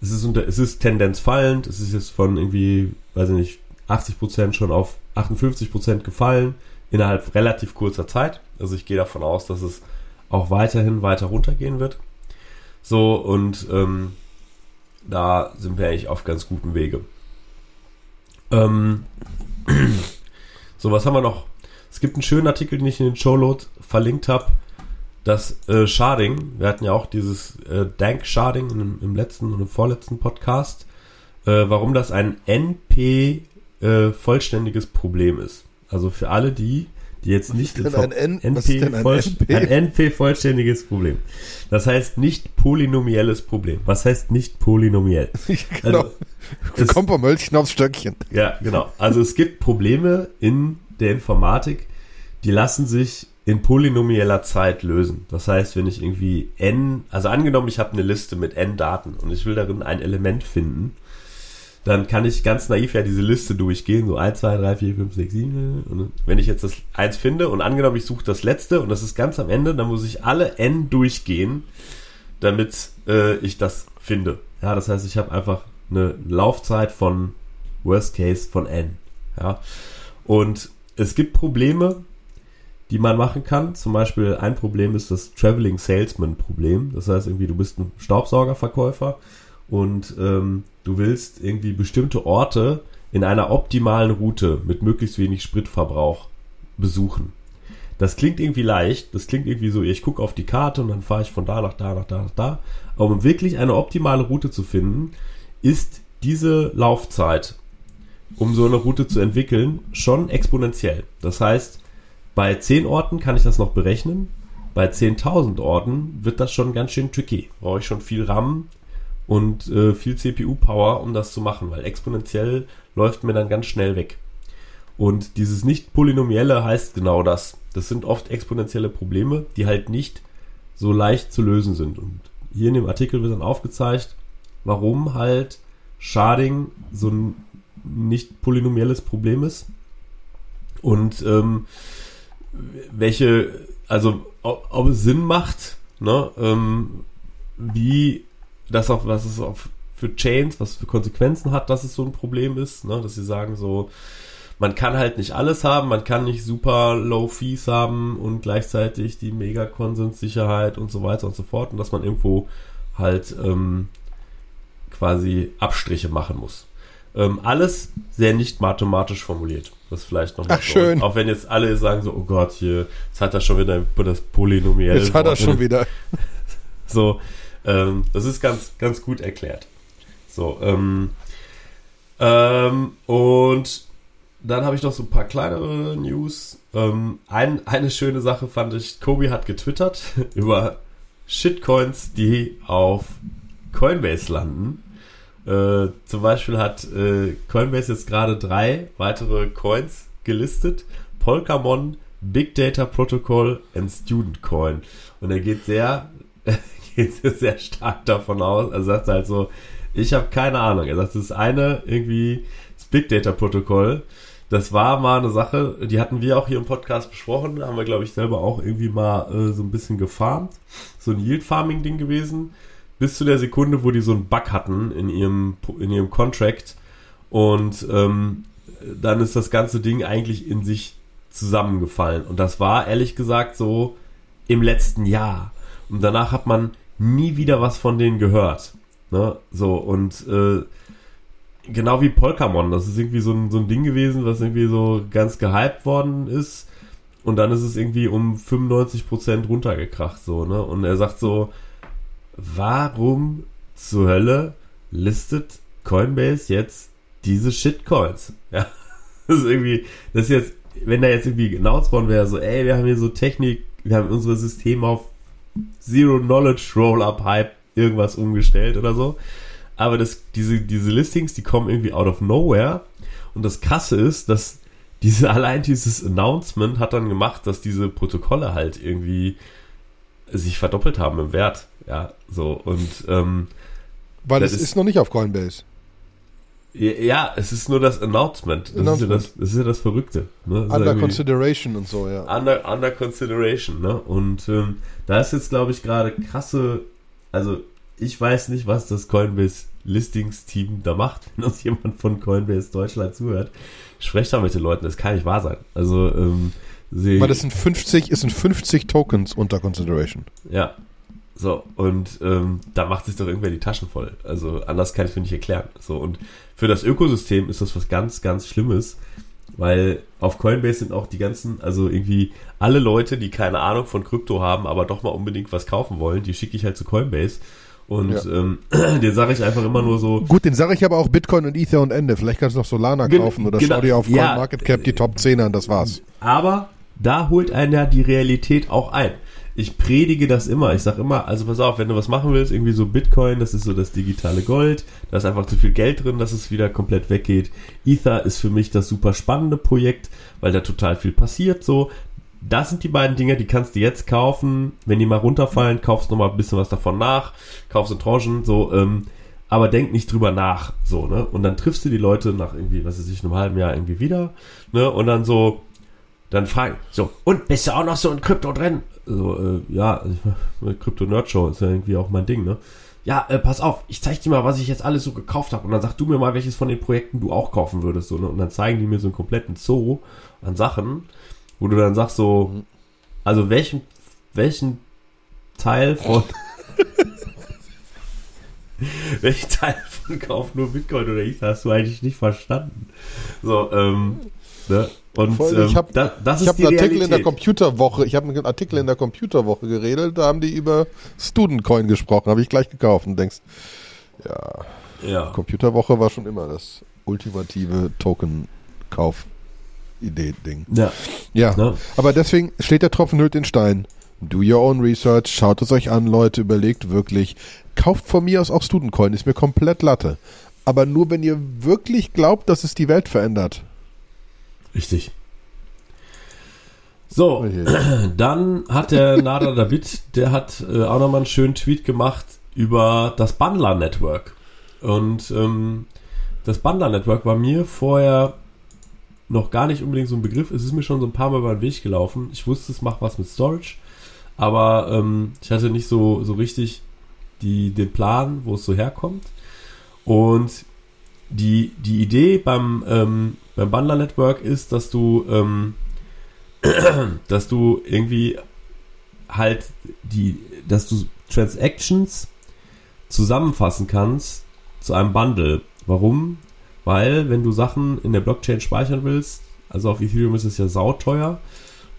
Es ist, unter, es ist Tendenz fallend. Es ist jetzt von irgendwie, weiß ich nicht, 80% schon auf 58% gefallen innerhalb relativ kurzer Zeit. Also ich gehe davon aus, dass es auch weiterhin weiter runtergehen wird. So, und ähm, da sind wir eigentlich auf ganz gutem Wege. Ähm, *clears throat* so, was haben wir noch? Es gibt einen schönen Artikel, den ich in den Showload verlinkt habe. Das äh, Sharding, wir hatten ja auch dieses äh, Dank Sharding im, im letzten und im vorletzten Podcast, äh, warum das ein NP äh, vollständiges Problem ist. Also für alle die, die jetzt nicht ein, N NP, ein, voll, NP? ein NP vollständiges Problem. Das heißt nicht polynomielles Problem. Was heißt nicht polynomiell? *laughs* genau. Also, Kommt vom Mölchen aufs Stöckchen. Ja, genau. Also es gibt Probleme in der Informatik, die lassen sich in polynomieller Zeit lösen. Das heißt, wenn ich irgendwie n, also angenommen, ich habe eine Liste mit n Daten und ich will darin ein Element finden, dann kann ich ganz naiv ja diese Liste durchgehen, so 1, 2, 3, 4, 5, 6, 7. Und wenn ich jetzt das 1 finde und angenommen, ich suche das letzte und das ist ganz am Ende, dann muss ich alle n durchgehen, damit äh, ich das finde. Ja, das heißt, ich habe einfach eine Laufzeit von Worst Case von n. Ja, und es gibt Probleme, die man machen kann. Zum Beispiel ein Problem ist das Traveling Salesman Problem. Das heißt irgendwie, du bist ein Staubsaugerverkäufer und ähm, du willst irgendwie bestimmte Orte in einer optimalen Route mit möglichst wenig Spritverbrauch besuchen. Das klingt irgendwie leicht, das klingt irgendwie so, ich gucke auf die Karte und dann fahre ich von da nach da nach da nach da. Aber um wirklich eine optimale Route zu finden, ist diese Laufzeit, um so eine Route zu entwickeln, schon exponentiell. Das heißt, bei 10 Orten kann ich das noch berechnen. Bei 10.000 Orten wird das schon ganz schön tricky. Brauche ich schon viel RAM, und äh, viel CPU-Power, um das zu machen, weil exponentiell läuft mir dann ganz schnell weg. Und dieses nicht polynomielle heißt genau das. Das sind oft exponentielle Probleme, die halt nicht so leicht zu lösen sind. Und hier in dem Artikel wird dann aufgezeigt, warum halt Sharding so ein nicht polynomielles Problem ist und ähm, welche, also ob, ob, es Sinn macht, ne, ähm, wie das auch, was es auch für Chains, was für Konsequenzen hat, dass es so ein Problem ist, ne? dass sie sagen so, man kann halt nicht alles haben, man kann nicht super low Fees haben und gleichzeitig die mega Konsenssicherheit und so weiter und so fort und dass man irgendwo halt ähm, quasi Abstriche machen muss. Ähm, alles sehr nicht mathematisch formuliert. Das vielleicht noch Ach, schön. Auch wenn jetzt alle sagen so, oh Gott, hier, jetzt hat er schon wieder das Polynomiell. Jetzt hat er schon wieder. *laughs* so, ähm, das ist ganz, ganz gut erklärt. So, ähm, ähm, und dann habe ich noch so ein paar kleinere News. Ähm, ein, eine schöne Sache fand ich, Kobe hat getwittert *laughs* über Shitcoins, die auf Coinbase landen. Äh, zum Beispiel hat äh, Coinbase jetzt gerade drei weitere Coins gelistet. Polkamon, Big Data Protocol und Student Coin. Und er geht sehr *laughs* geht sehr stark davon aus. Er sagt halt so, ich habe keine Ahnung. Er sagt, das ist eine irgendwie das Big Data Protokoll. Das war mal eine Sache, die hatten wir auch hier im Podcast besprochen. Haben wir, glaube ich, selber auch irgendwie mal äh, so ein bisschen gefarmt. So ein Yield Farming Ding gewesen. Bis zu der Sekunde, wo die so einen Bug hatten in ihrem, in ihrem Contract. Und ähm, dann ist das ganze Ding eigentlich in sich zusammengefallen. Und das war ehrlich gesagt so im letzten Jahr. Und danach hat man nie wieder was von denen gehört. Ne? So, und äh, genau wie Polkamon, das ist irgendwie so ein, so ein Ding gewesen, was irgendwie so ganz gehypt worden ist. Und dann ist es irgendwie um 95% runtergekracht, so, ne? Und er sagt so, warum zur Hölle listet Coinbase jetzt diese Shitcoins? *laughs* Ja. Das ist irgendwie, das ist jetzt wenn da jetzt irgendwie announced worden wäre, so, ey, wir haben hier so Technik, wir haben unsere Systeme auf Zero Knowledge Roll-Up Hype irgendwas umgestellt oder so. Aber das, diese, diese Listings, die kommen irgendwie out of nowhere. Und das Krasse ist, dass diese, *laughs* allein dieses Announcement hat dann gemacht, dass diese Protokolle halt irgendwie sich verdoppelt haben im Wert. Ja, so. Und, ähm, Weil es ist, ist noch nicht auf Coinbase. Ja, es ist nur das Announcement. Das, Announcement. Ist, ja das, das, ist ja das Verrückte. Ne? Das under Consideration und so, ja. Under, under Consideration, ne? Und ähm, da ist jetzt, glaube ich, gerade krasse, also ich weiß nicht, was das Coinbase Listings-Team da macht, wenn uns jemand von Coinbase Deutschland zuhört. Sprecht da mit den Leuten, das kann nicht wahr sein. Also, ähm, sie. Weil das sind 50, es sind 50 Tokens unter Consideration. Ja, so, und ähm, da macht sich doch irgendwer die Taschen voll. Also anders kann ich mir nicht erklären. So, und für das Ökosystem ist das was ganz, ganz Schlimmes, weil auf Coinbase sind auch die ganzen, also irgendwie alle Leute, die keine Ahnung von Krypto haben, aber doch mal unbedingt was kaufen wollen, die schicke ich halt zu Coinbase. Und ja. ähm, *clears throat* den sage ich einfach immer nur so. Gut, den sage ich aber auch Bitcoin und Ether und Ende. Vielleicht kannst du noch Solana kaufen oder genau, schau dir auf CoinMarketCap ja, die Top 10 an, das war's. Aber da holt einen ja die Realität auch ein ich predige das immer. Ich sag immer, also pass auf, wenn du was machen willst, irgendwie so Bitcoin, das ist so das digitale Gold, da ist einfach zu viel Geld drin, dass es wieder komplett weggeht. Ether ist für mich das super spannende Projekt, weil da total viel passiert, so. Das sind die beiden Dinge, die kannst du jetzt kaufen. Wenn die mal runterfallen, kaufst du noch mal ein bisschen was davon nach, kaufst in Tranchen, so, ähm, aber denk nicht drüber nach, so, ne? Und dann triffst du die Leute nach irgendwie, was weiß ich, einem halben Jahr irgendwie wieder, ne? Und dann so, dann fragen, so, und bist du auch noch so in Krypto drin? So, äh, ja, *laughs* Krypto Nerd Show ist ja irgendwie auch mein Ding, ne? Ja, äh, pass auf, ich zeig dir mal, was ich jetzt alles so gekauft habe. Und dann sag du mir mal, welches von den Projekten du auch kaufen würdest. So, ne? Und dann zeigen die mir so einen kompletten Zoo an Sachen, wo du dann sagst so, also welchen, welchen Teil von *laughs* welchen Teil von Kauf nur Bitcoin oder Ether hast du eigentlich nicht verstanden? So, ähm, ne? Und Voll, ich habe ähm, da, hab einen Artikel in der Computerwoche, ich habe einen Artikel in der Computerwoche geredet, da haben die über Studentcoin gesprochen, habe ich gleich gekauft und denkst, ja, ja, Computerwoche war schon immer das ultimative Token-Kauf-Idee-Ding. Ja. Ja, ja, aber deswegen steht der Tropfen hüllt den Stein. Do your own research, schaut es euch an, Leute, überlegt wirklich. Kauft von mir aus auch Studentcoin, ist mir komplett Latte. Aber nur, wenn ihr wirklich glaubt, dass es die Welt verändert. Richtig. So, *clears throat* dann hat der Nada David, der hat äh, auch nochmal einen schönen Tweet gemacht über das Bundler Network. Und ähm, das Bundler Network war mir vorher noch gar nicht unbedingt so ein Begriff. Es ist mir schon so ein paar Mal über den Weg gelaufen. Ich wusste, es macht was mit Storage, aber ähm, ich hatte nicht so, so richtig die, den Plan, wo es so herkommt. Und die, die Idee beim, ähm, beim Bundler Network ist, dass du, ähm, *clears throat* dass du irgendwie halt die, dass du Transactions zusammenfassen kannst zu einem Bundle. Warum? Weil, wenn du Sachen in der Blockchain speichern willst, also auf Ethereum ist es ja sauteuer,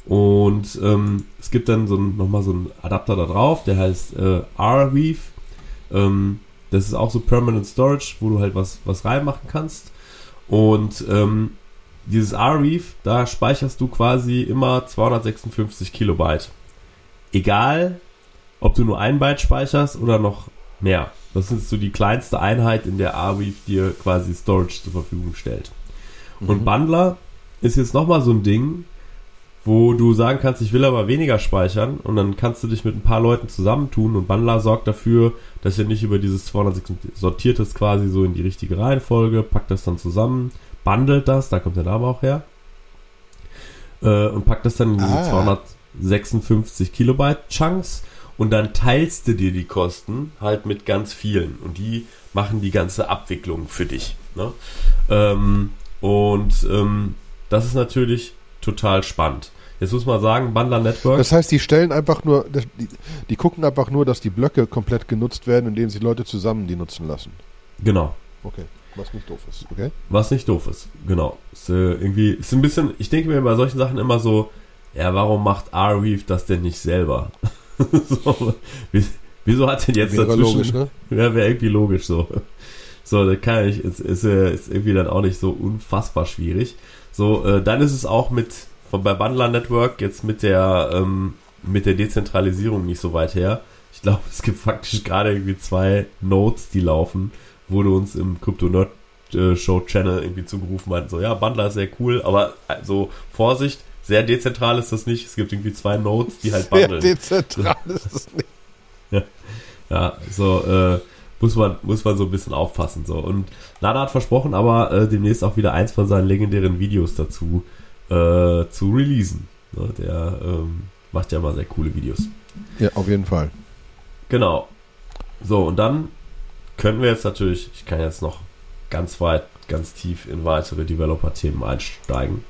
und ähm, es gibt dann so nochmal so einen Adapter da drauf, der heißt äh, Arweave. Ähm, das ist auch so Permanent Storage, wo du halt was, was reinmachen kannst. Und ähm, dieses Arweave, da speicherst du quasi immer 256 Kilobyte. Egal, ob du nur ein Byte speicherst oder noch mehr. Das ist so die kleinste Einheit, in der Arweave dir quasi Storage zur Verfügung stellt. Mhm. Und Bundler ist jetzt nochmal so ein Ding, wo du sagen kannst, ich will aber weniger speichern und dann kannst du dich mit ein paar Leuten zusammentun und Bundler sorgt dafür, dass ihr nicht über dieses 256 sortiert es quasi so in die richtige Reihenfolge, packt das dann zusammen, bundelt das, da kommt der Name auch her, äh, und packt das dann in diese ah. 256 Kilobyte Chunks und dann teilst du dir die Kosten halt mit ganz vielen und die machen die ganze Abwicklung für dich. Ne? Ähm, und ähm, das ist natürlich total spannend. Jetzt muss man sagen, Bundler Network. Das heißt, die stellen einfach nur, die, die gucken einfach nur, dass die Blöcke komplett genutzt werden, indem sie Leute zusammen die nutzen lassen. Genau. Okay. Was nicht doof ist, okay? Was nicht doof ist, genau. Ist, äh, irgendwie, ist ein bisschen, ich denke mir bei solchen Sachen immer so, ja, warum macht Arweave das denn nicht selber? *laughs* so, wie, wieso hat denn jetzt wäre dazwischen... logisch, ne? Ja, wäre irgendwie logisch so. So, da kann ich, ist, ist, ist irgendwie dann auch nicht so unfassbar schwierig. So, äh, dann ist es auch mit von bei Bundler Network jetzt mit der ähm, mit der Dezentralisierung nicht so weit her. Ich glaube, es gibt faktisch gerade irgendwie zwei Nodes, die laufen, wurde uns im Crypto Nerd äh, Show Channel irgendwie zugerufen hat, so ja, Bundler ist sehr cool, aber also Vorsicht, sehr dezentral ist das nicht. Es gibt irgendwie zwei Nodes, die halt *laughs* bundeln. Sehr dezentral ist das nicht. *laughs* ja, ja so äh, muss man muss man so ein bisschen aufpassen so. Und Lana hat versprochen, aber äh, demnächst auch wieder eins von seinen legendären Videos dazu äh, zu releasen. Ne, der ähm, macht ja mal sehr coole Videos. Ja, auf jeden Fall. Genau. So, und dann können wir jetzt natürlich, ich kann jetzt noch ganz weit, ganz tief in weitere Developer-Themen einsteigen.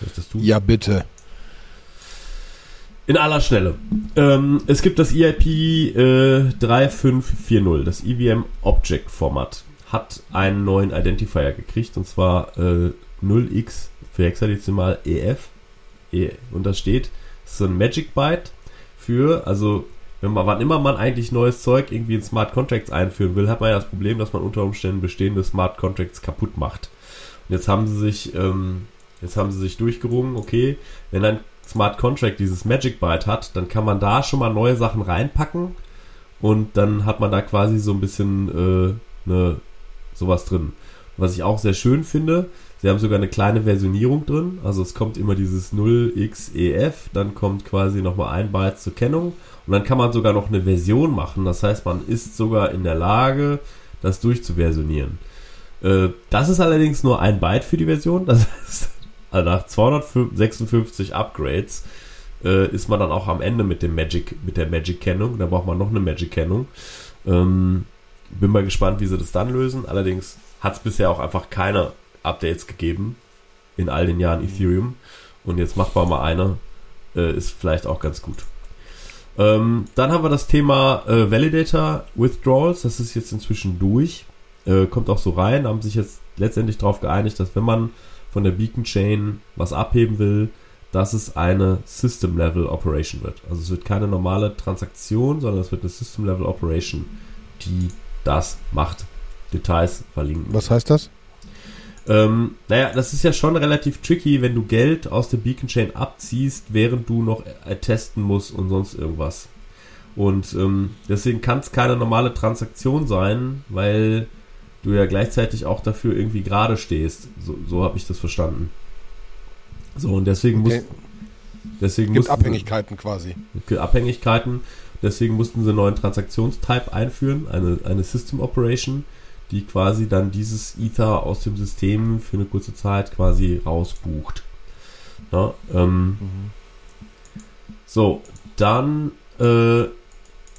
Möchtest du? Ja, bitte. In aller Schnelle. Ähm, es gibt das EIP äh, 3540, das EVM Object Format, hat einen neuen Identifier gekriegt und zwar äh, 0x für hexadezimal EF. E, und da steht, so ein Magic Byte für, also wenn man, wann immer man eigentlich neues Zeug irgendwie in Smart Contracts einführen will, hat man ja das Problem, dass man unter Umständen bestehende Smart Contracts kaputt macht. Und jetzt haben sie sich, ähm, jetzt haben sie sich durchgerungen, okay, wenn ein Smart Contract dieses Magic Byte hat, dann kann man da schon mal neue Sachen reinpacken und dann hat man da quasi so ein bisschen äh, ne, sowas drin. Was ich auch sehr schön finde, sie haben sogar eine kleine Versionierung drin, also es kommt immer dieses 0xEF, dann kommt quasi nochmal ein Byte zur Kennung und dann kann man sogar noch eine Version machen. Das heißt, man ist sogar in der Lage, das durchzuversionieren. Äh, das ist allerdings nur ein Byte für die Version. Das heißt, *laughs* nach 256 Upgrades äh, ist man dann auch am Ende mit dem Magic, mit der Magic-Kennung. Da braucht man noch eine Magic-Kennung. Ähm, bin mal gespannt, wie sie das dann lösen. Allerdings hat es bisher auch einfach keine Updates gegeben in all den Jahren Ethereum. Und jetzt macht man mal eine. Äh, ist vielleicht auch ganz gut. Ähm, dann haben wir das Thema äh, Validator Withdrawals. Das ist jetzt inzwischen durch. Äh, kommt auch so rein. Haben sich jetzt letztendlich darauf geeinigt, dass wenn man von der Beacon Chain was abheben will, dass es eine System Level Operation wird. Also es wird keine normale Transaktion, sondern es wird eine System Level Operation, die das macht. Details verlinken. Was heißt das? Ähm, naja, das ist ja schon relativ tricky, wenn du Geld aus der Beacon Chain abziehst, während du noch testen musst und sonst irgendwas. Und ähm, deswegen kann es keine normale Transaktion sein, weil du ja gleichzeitig auch dafür irgendwie gerade stehst. So, so habe ich das verstanden. So, und deswegen okay. muss. Deswegen Gibt Abhängigkeiten quasi. Abhängigkeiten. Deswegen mussten sie einen neuen Transaktionstype einführen, eine, eine System Operation die quasi dann dieses Ether aus dem System für eine kurze Zeit quasi rausbucht. Ja, ähm, mhm. So, dann äh,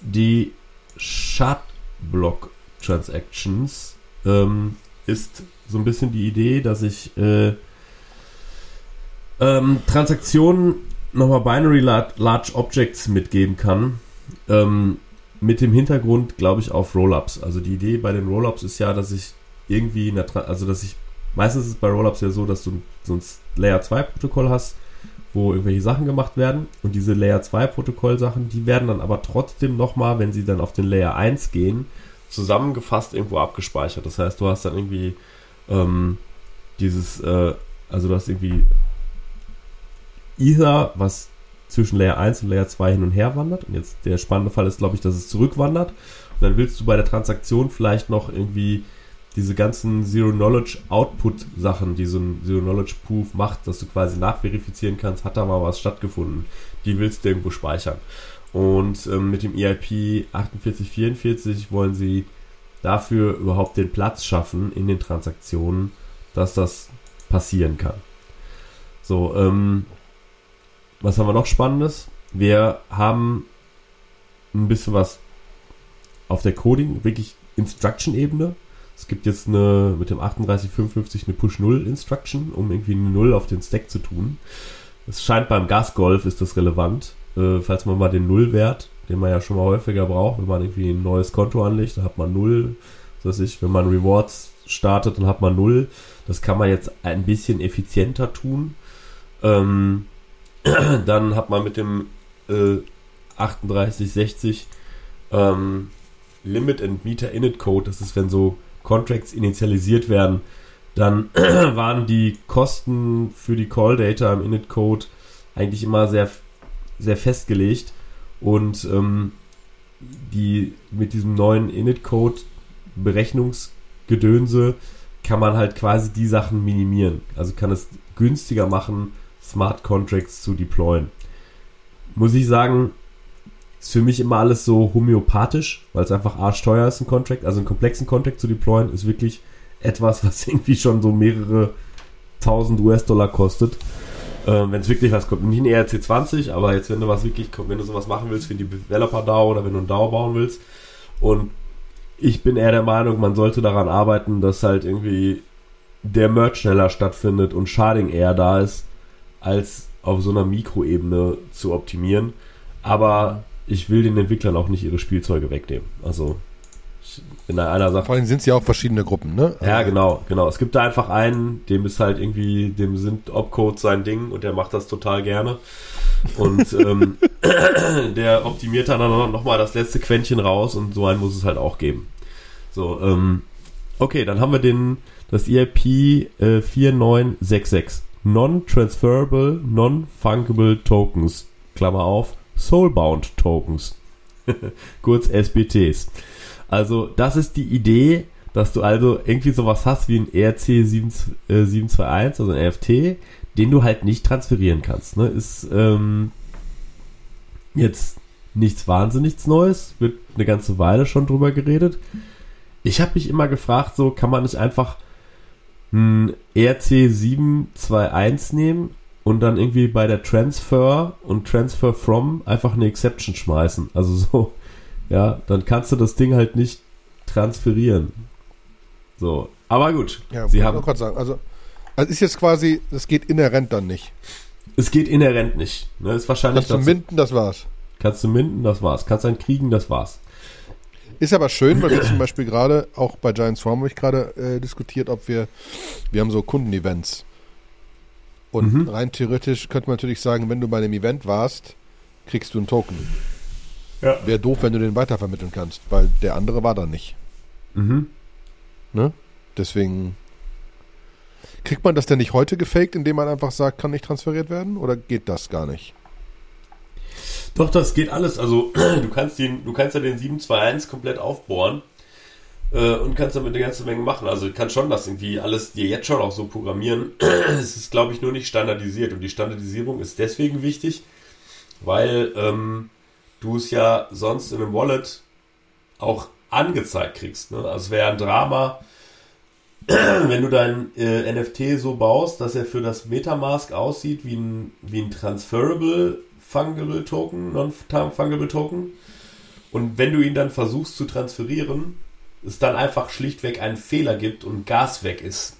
die Shardblock Transactions ähm, ist so ein bisschen die Idee, dass ich äh, ähm, Transaktionen nochmal Binary Large Objects mitgeben kann. Ähm, mit dem Hintergrund, glaube ich, auf Rollups. Also die Idee bei den Rollups ist ja, dass ich irgendwie, eine, also dass ich, meistens ist es bei Rollups ja so, dass du so ein Layer 2 Protokoll hast, wo irgendwelche Sachen gemacht werden und diese Layer 2 Protokoll Sachen, die werden dann aber trotzdem nochmal, wenn sie dann auf den Layer 1 gehen, zusammengefasst irgendwo abgespeichert. Das heißt, du hast dann irgendwie ähm, dieses, äh, also du hast irgendwie Ether, was zwischen Layer 1 und Layer 2 hin und her wandert. Und jetzt der spannende Fall ist, glaube ich, dass es zurückwandert. Und dann willst du bei der Transaktion vielleicht noch irgendwie diese ganzen Zero-Knowledge-Output-Sachen, die so ein Zero-Knowledge-Proof macht, dass du quasi nachverifizieren kannst, hat da mal was stattgefunden. Die willst du irgendwo speichern. Und ähm, mit dem EIP 4844 wollen sie dafür überhaupt den Platz schaffen in den Transaktionen, dass das passieren kann. So, ähm, was haben wir noch Spannendes? Wir haben ein bisschen was auf der Coding, wirklich Instruction-Ebene. Es gibt jetzt eine mit dem 3855 eine Push-0-Instruction, um irgendwie eine 0 auf den Stack zu tun. Es scheint beim Gasgolf ist das relevant, äh, falls man mal den Nullwert, den man ja schon mal häufiger braucht, wenn man irgendwie ein neues Konto anlegt, dann hat man 0. Das ich, wenn man Rewards startet, dann hat man 0. Das kann man jetzt ein bisschen effizienter tun. Ähm, *clears throat* dann hat man mit dem äh, 3860 ähm, Limit and Meter Init Code, das ist, wenn so Contracts initialisiert werden, dann *clears throat* waren die Kosten für die Call Data im Init Code eigentlich immer sehr, sehr festgelegt und ähm, die mit diesem neuen Init-Code Berechnungsgedönse kann man halt quasi die Sachen minimieren. Also kann es günstiger machen, Smart Contracts zu deployen. Muss ich sagen, ist für mich immer alles so homöopathisch, weil es einfach arschteuer ist, ein Contract. Also einen komplexen Contract zu deployen ist wirklich etwas, was *laughs* irgendwie schon so mehrere tausend US-Dollar kostet. Ähm, wenn es wirklich was kommt. Nicht ein ERC20, aber jetzt, wenn du was wirklich, wenn du sowas machen willst, wie die Developer-DAO oder wenn du ein DAO bauen willst. Und ich bin eher der Meinung, man sollte daran arbeiten, dass halt irgendwie der Merch schneller stattfindet und Sharding eher da ist, als auf so einer Mikroebene zu optimieren. Aber ich will den Entwicklern auch nicht ihre Spielzeuge wegnehmen. Also wenn da einer sagt. Vor allem sind es ja auch verschiedene Gruppen, ne? Ja, genau, genau. Es gibt da einfach einen, dem ist halt irgendwie, dem sind Opcodes sein Ding und der macht das total gerne. Und *laughs* ähm, *clears throat* der optimiert dann nochmal das letzte Quäntchen raus und so einen muss es halt auch geben. So, ähm, okay, dann haben wir den, das EIP äh, 4966. Non-Transferable, Non-Fungible Tokens. Klammer auf, Soulbound Tokens. *laughs* Kurz SBTs. Also, das ist die Idee, dass du also irgendwie sowas hast wie ein ERC 721, äh, also ein NFT, den du halt nicht transferieren kannst. Ne? Ist ähm, jetzt nichts wahnsinnig Neues, wird eine ganze Weile schon drüber geredet. Ich habe mich immer gefragt, so kann man nicht einfach ein ERC 721 nehmen und dann irgendwie bei der Transfer und Transfer from einfach eine Exception schmeißen. Also so, ja, dann kannst du das Ding halt nicht transferieren. So, aber gut. Ja, sie haben gerade sagen, also, also ist jetzt quasi, es geht inhärent dann nicht. Es geht inhärent nicht. Ne? Ist wahrscheinlich Kannst du minden, das war's. Kannst du minden, das war's. Kannst du einen kriegen, das war's. Ist aber schön, weil wir zum Beispiel gerade, auch bei Giant Swarm habe ich gerade äh, diskutiert, ob wir, wir haben so Kundenevents. Und mhm. rein theoretisch könnte man natürlich sagen, wenn du bei einem Event warst, kriegst du einen Token. Ja. Wäre doof, wenn du den weitervermitteln kannst, weil der andere war da nicht. Mhm. Ne? Deswegen. Kriegt man das denn nicht heute gefaked, indem man einfach sagt, kann nicht transferiert werden? Oder geht das gar nicht? Doch, das geht alles. Also *clears throat* du kannst den, du kannst ja den 721 komplett aufbohren äh, und kannst damit eine ganze Menge machen. Also du kannst schon das irgendwie alles dir jetzt schon auch so programmieren. *clears throat* es ist, glaube ich, nur nicht standardisiert. Und die Standardisierung ist deswegen wichtig, weil ähm, du es ja sonst in einem Wallet auch angezeigt kriegst. Ne? Also wäre ein Drama, *clears throat* wenn du dein äh, NFT so baust, dass er für das Metamask aussieht wie ein, wie ein Transferable Fungible Token, Non-Fungible Token. Und wenn du ihn dann versuchst zu transferieren, es dann einfach schlichtweg einen Fehler gibt und Gas weg ist.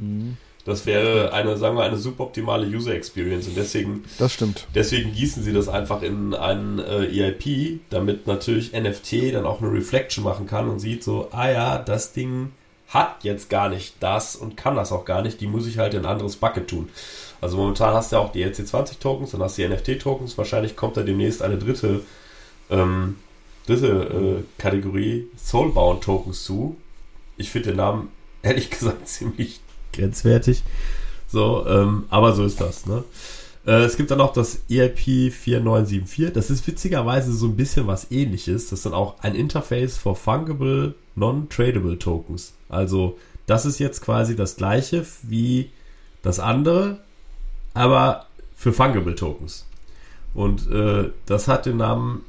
Mhm. Das wäre eine, sagen wir, eine suboptimale User Experience und deswegen. Das stimmt. Deswegen gießen sie das einfach in einen äh, EIP, damit natürlich NFT dann auch eine Reflection machen kann und sieht so, ah ja, das Ding hat jetzt gar nicht das und kann das auch gar nicht, die muss ich halt in ein anderes Bucket tun. Also momentan hast du ja auch die LC20 Tokens, dann hast du die NFT Tokens, wahrscheinlich kommt da demnächst eine dritte, ähm, dritte äh, Kategorie Soulbound Tokens zu. Ich finde den Namen *laughs* ehrlich gesagt ziemlich grenzwertig. So, ähm, aber so ist das, ne? Äh, es gibt dann auch das EIP 4974. Das ist witzigerweise so ein bisschen was ähnliches. Das ist dann auch ein Interface for Fungible Non-Tradable Tokens. Also, das ist jetzt quasi das gleiche wie das andere, aber für Fungible Tokens. Und äh, das hat den Namen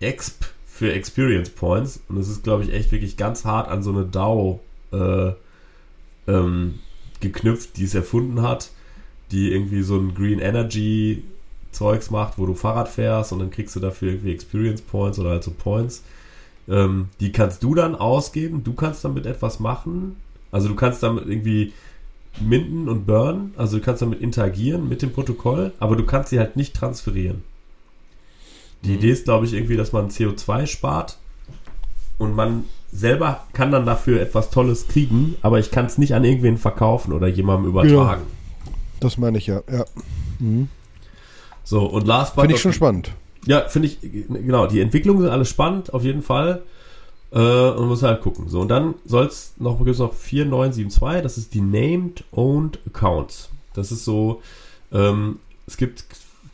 EXP für Experience Points. Und das ist, glaube ich, echt wirklich ganz hart an so eine DAO äh, ähm, geknüpft, die es erfunden hat, die irgendwie so ein Green Energy Zeugs macht, wo du Fahrrad fährst und dann kriegst du dafür irgendwie Experience Points oder halt so Points. Ähm, die kannst du dann ausgeben, du kannst damit etwas machen. Also du kannst damit irgendwie minden und burnen, also du kannst damit interagieren mit dem Protokoll, aber du kannst sie halt nicht transferieren. Die mhm. Idee ist, glaube ich, irgendwie, dass man CO2 spart und man selber kann dann dafür etwas Tolles kriegen, aber ich kann es nicht an irgendwen verkaufen oder jemandem übertragen. Ja, das meine ich ja, ja. Mhm. So, und last but Finde ich schon spannend. Ja, finde ich, genau, die Entwicklungen sind alles spannend, auf jeden Fall. Äh, und muss halt gucken. So, und dann soll es noch, gibt es noch 4972, das ist die Named Owned Accounts. Das ist so, ähm, es gibt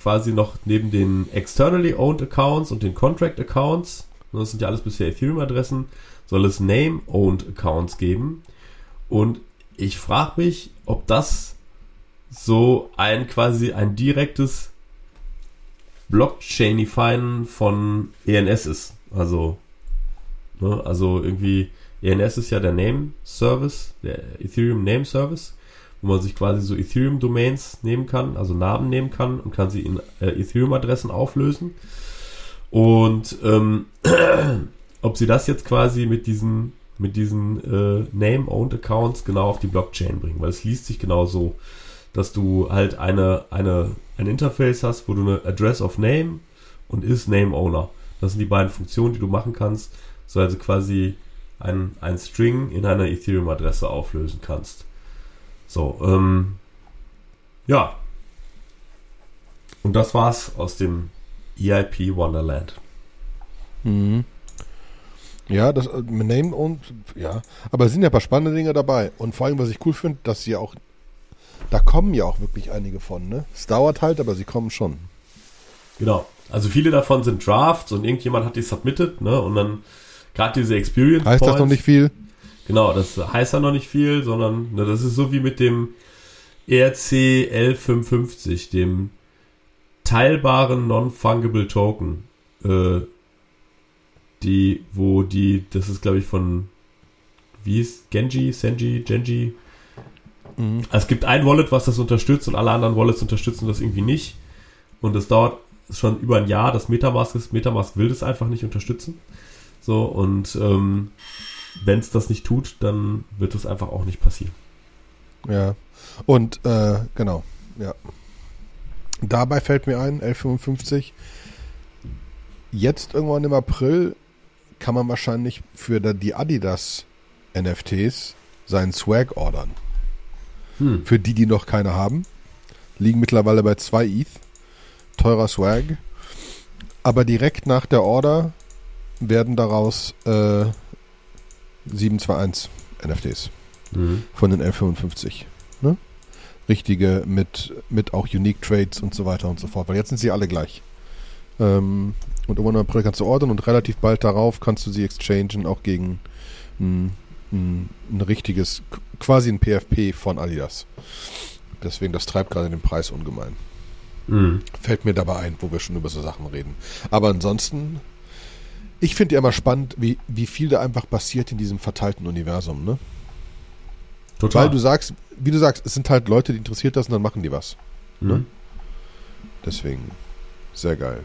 quasi noch neben den externally owned Accounts und den Contract Accounts, das sind ja alles bisher Ethereum-Adressen, soll es Name-owned Accounts geben. Und ich frage mich, ob das so ein quasi ein direktes Blockchainifyen von ENS ist. Also, ne, also irgendwie, ENS ist ja der Name Service, der Ethereum Name Service, wo man sich quasi so Ethereum Domains nehmen kann, also Namen nehmen kann und kann sie in äh, Ethereum Adressen auflösen. Und ähm, *clears throat* ob sie das jetzt quasi mit diesen mit diesen äh, Name-Owned Accounts genau auf die Blockchain bringen, weil es liest sich genau so, dass du halt eine, eine, ein Interface hast, wo du eine Address of Name und ist Name Owner. Das sind die beiden Funktionen, die du machen kannst, so also quasi ein, ein String in einer Ethereum-Adresse auflösen kannst. So, ähm, ja. Und das war's aus dem EIP Wonderland. Mhm. Ja, das äh, Name und ja, aber es sind ja ein paar spannende Dinge dabei. Und vor allem, was ich cool finde, dass sie auch, da kommen ja auch wirklich einige von, ne? Es dauert halt, aber sie kommen schon. Genau. Also viele davon sind Drafts und irgendjemand hat die submitted, ne? Und dann gerade diese Experience. Heißt Points, das noch nicht viel? Genau, das heißt ja noch nicht viel, sondern ne, das ist so wie mit dem ERC L550, dem teilbaren Non-Fungible Token. Äh, die, wo die, das ist glaube ich von, wie ist Genji, Senji, Genji. Mhm. Also es gibt ein Wallet, was das unterstützt und alle anderen Wallets unterstützen das irgendwie nicht. Und das dauert schon über ein Jahr, das Metamask ist. Metamask will das einfach nicht unterstützen. So, und ähm, wenn es das nicht tut, dann wird es einfach auch nicht passieren. Ja. Und äh, genau, ja. Dabei fällt mir ein, L55, jetzt irgendwann im April kann man wahrscheinlich für die Adidas NFTs seinen Swag ordern. Hm. Für die, die noch keine haben. Liegen mittlerweile bei 2 ETH. Teurer Swag. Aber direkt nach der Order werden daraus äh, 721 NFTs. Mhm. Von den L55. Ne? Richtige mit, mit auch Unique Trades und so weiter und so fort. Weil jetzt sind sie alle gleich. Ähm, und irgendwann im April kannst du ordern und relativ bald darauf kannst du sie exchangen, auch gegen ein, ein, ein richtiges, quasi ein PFP von Adidas. Deswegen, das treibt gerade den Preis ungemein. Mhm. Fällt mir dabei ein, wo wir schon über so Sachen reden. Aber ansonsten, ich finde ja immer spannend, wie, wie viel da einfach passiert in diesem verteilten Universum, ne? Total. Weil du sagst, wie du sagst, es sind halt Leute, die interessiert das und dann machen die was. Mhm. Ne? Deswegen, sehr geil.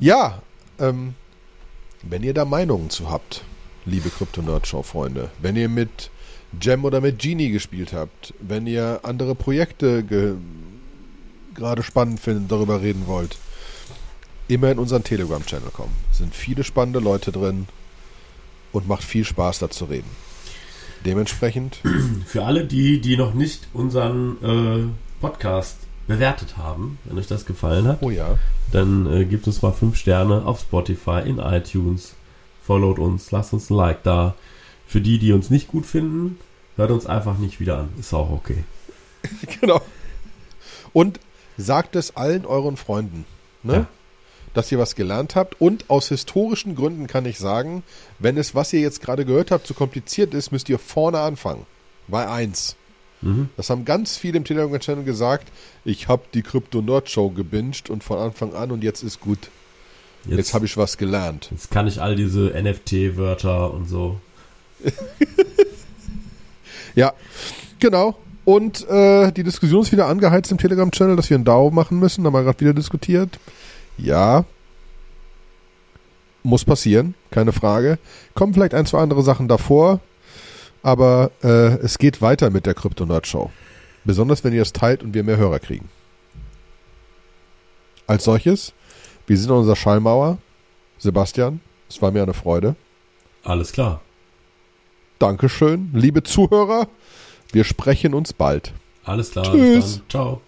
Ja, ähm, wenn ihr da Meinungen zu habt, liebe Krypto-Nerd-Show-Freunde, wenn ihr mit Gem oder mit Genie gespielt habt, wenn ihr andere Projekte gerade spannend findet, darüber reden wollt, immer in unseren Telegram-Channel kommen. Es sind viele spannende Leute drin und macht viel Spaß, da zu reden. Dementsprechend. *clears throat* Für alle die, die noch nicht unseren äh, Podcast bewertet haben, wenn euch das gefallen hat, oh ja. dann äh, gebt uns mal 5 Sterne auf Spotify, in iTunes, followt uns, lasst uns ein Like da. Für die, die uns nicht gut finden, hört uns einfach nicht wieder an. Ist auch okay. *laughs* genau. Und sagt es allen euren Freunden, ne? Ja. Dass ihr was gelernt habt. Und aus historischen Gründen kann ich sagen, wenn es, was ihr jetzt gerade gehört habt, zu kompliziert ist, müsst ihr vorne anfangen. Bei 1. Mhm. Das haben ganz viele im Telegram-Channel gesagt. Ich habe die Crypto-Nerd-Show gebinged und von Anfang an und jetzt ist gut. Jetzt, jetzt habe ich was gelernt. Jetzt kann ich all diese NFT-Wörter und so. *laughs* ja, genau. Und äh, die Diskussion ist wieder angeheizt im Telegram-Channel, dass wir einen DAO machen müssen. Da haben wir gerade wieder diskutiert. Ja. Muss passieren, keine Frage. Kommen vielleicht ein, zwei andere Sachen davor aber äh, es geht weiter mit der Krypto-Nerd-Show. Besonders wenn ihr es teilt und wir mehr Hörer kriegen. Als solches, wir sind an unserer Schallmauer. Sebastian, es war mir eine Freude. Alles klar. Dankeschön, liebe Zuhörer. Wir sprechen uns bald. Alles klar. Tschüss. Ciao.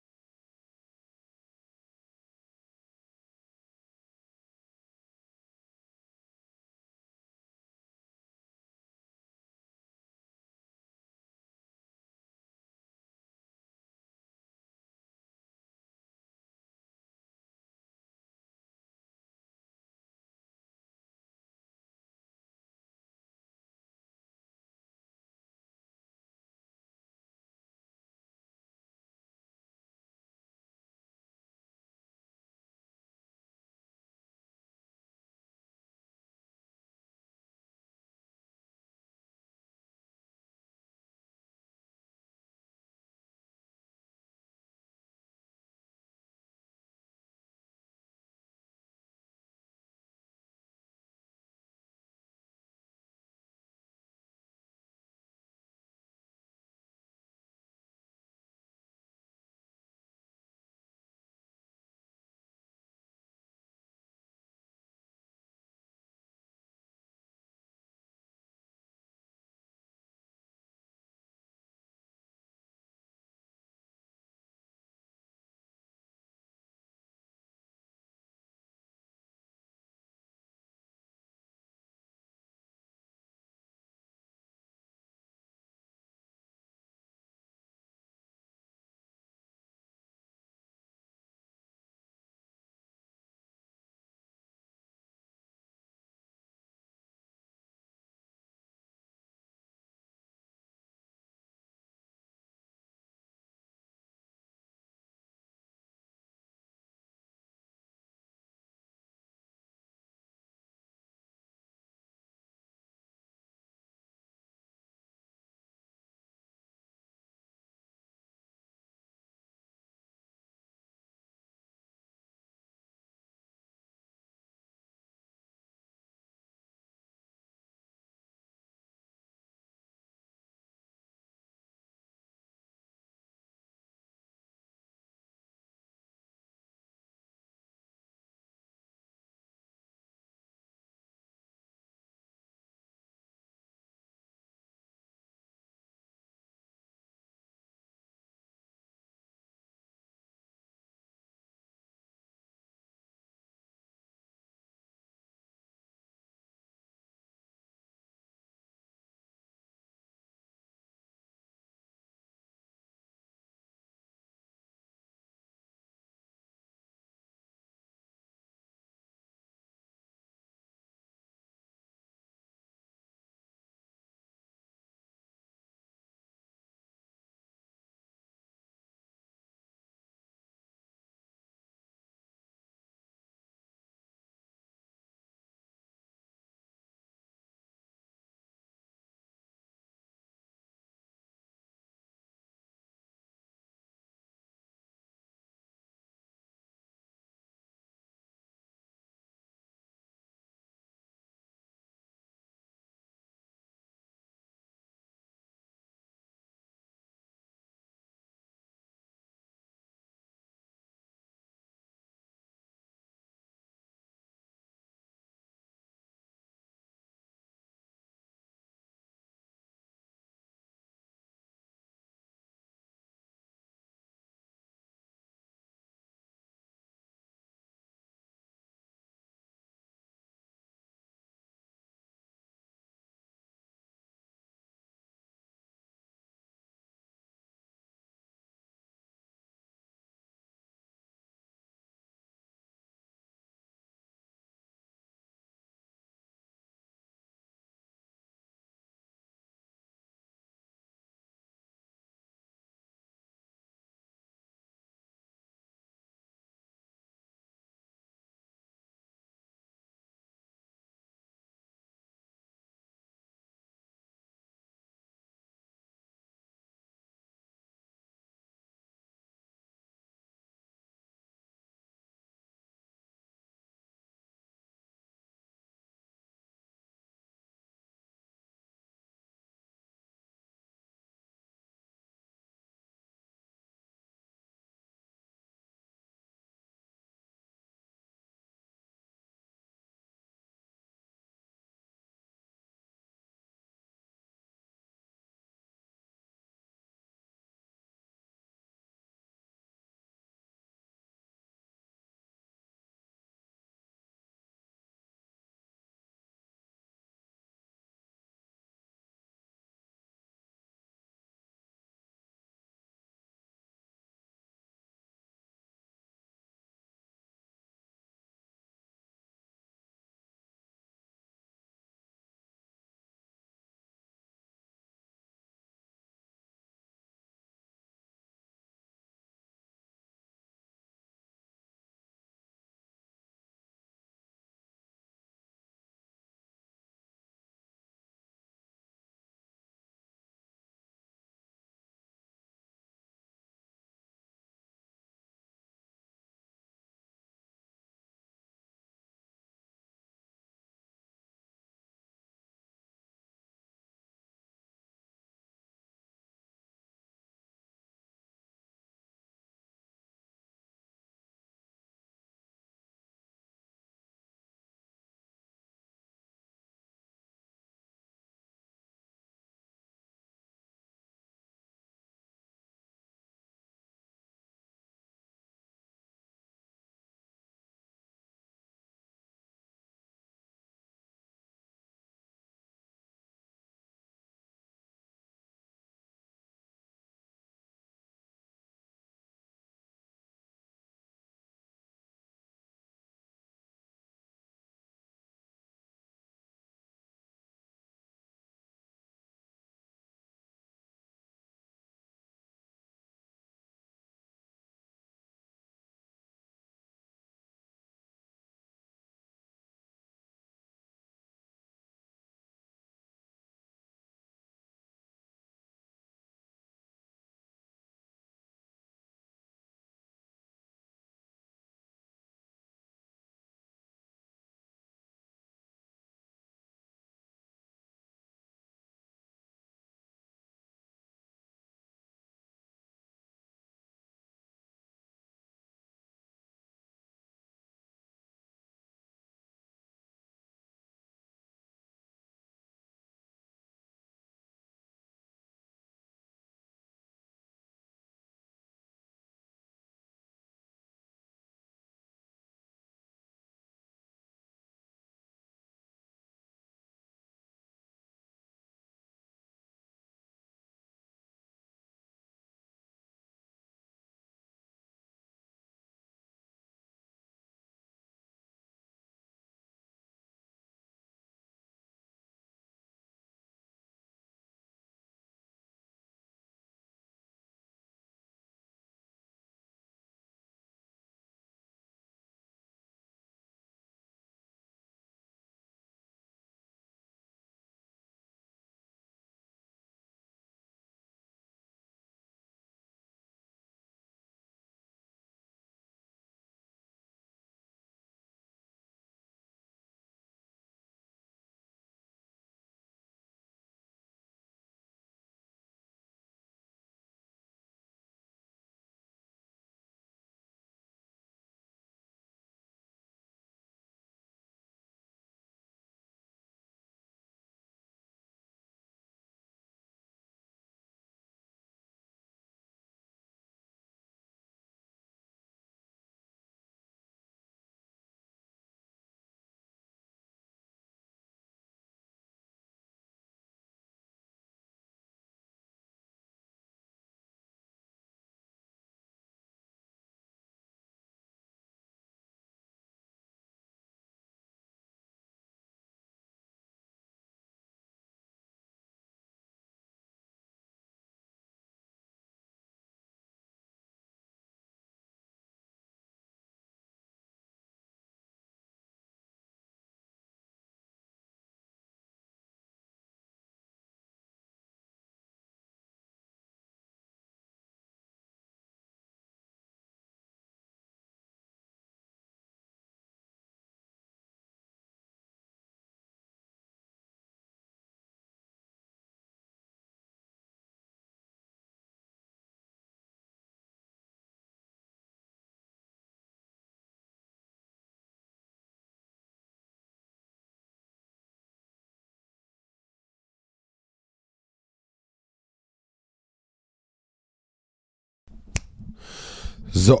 So.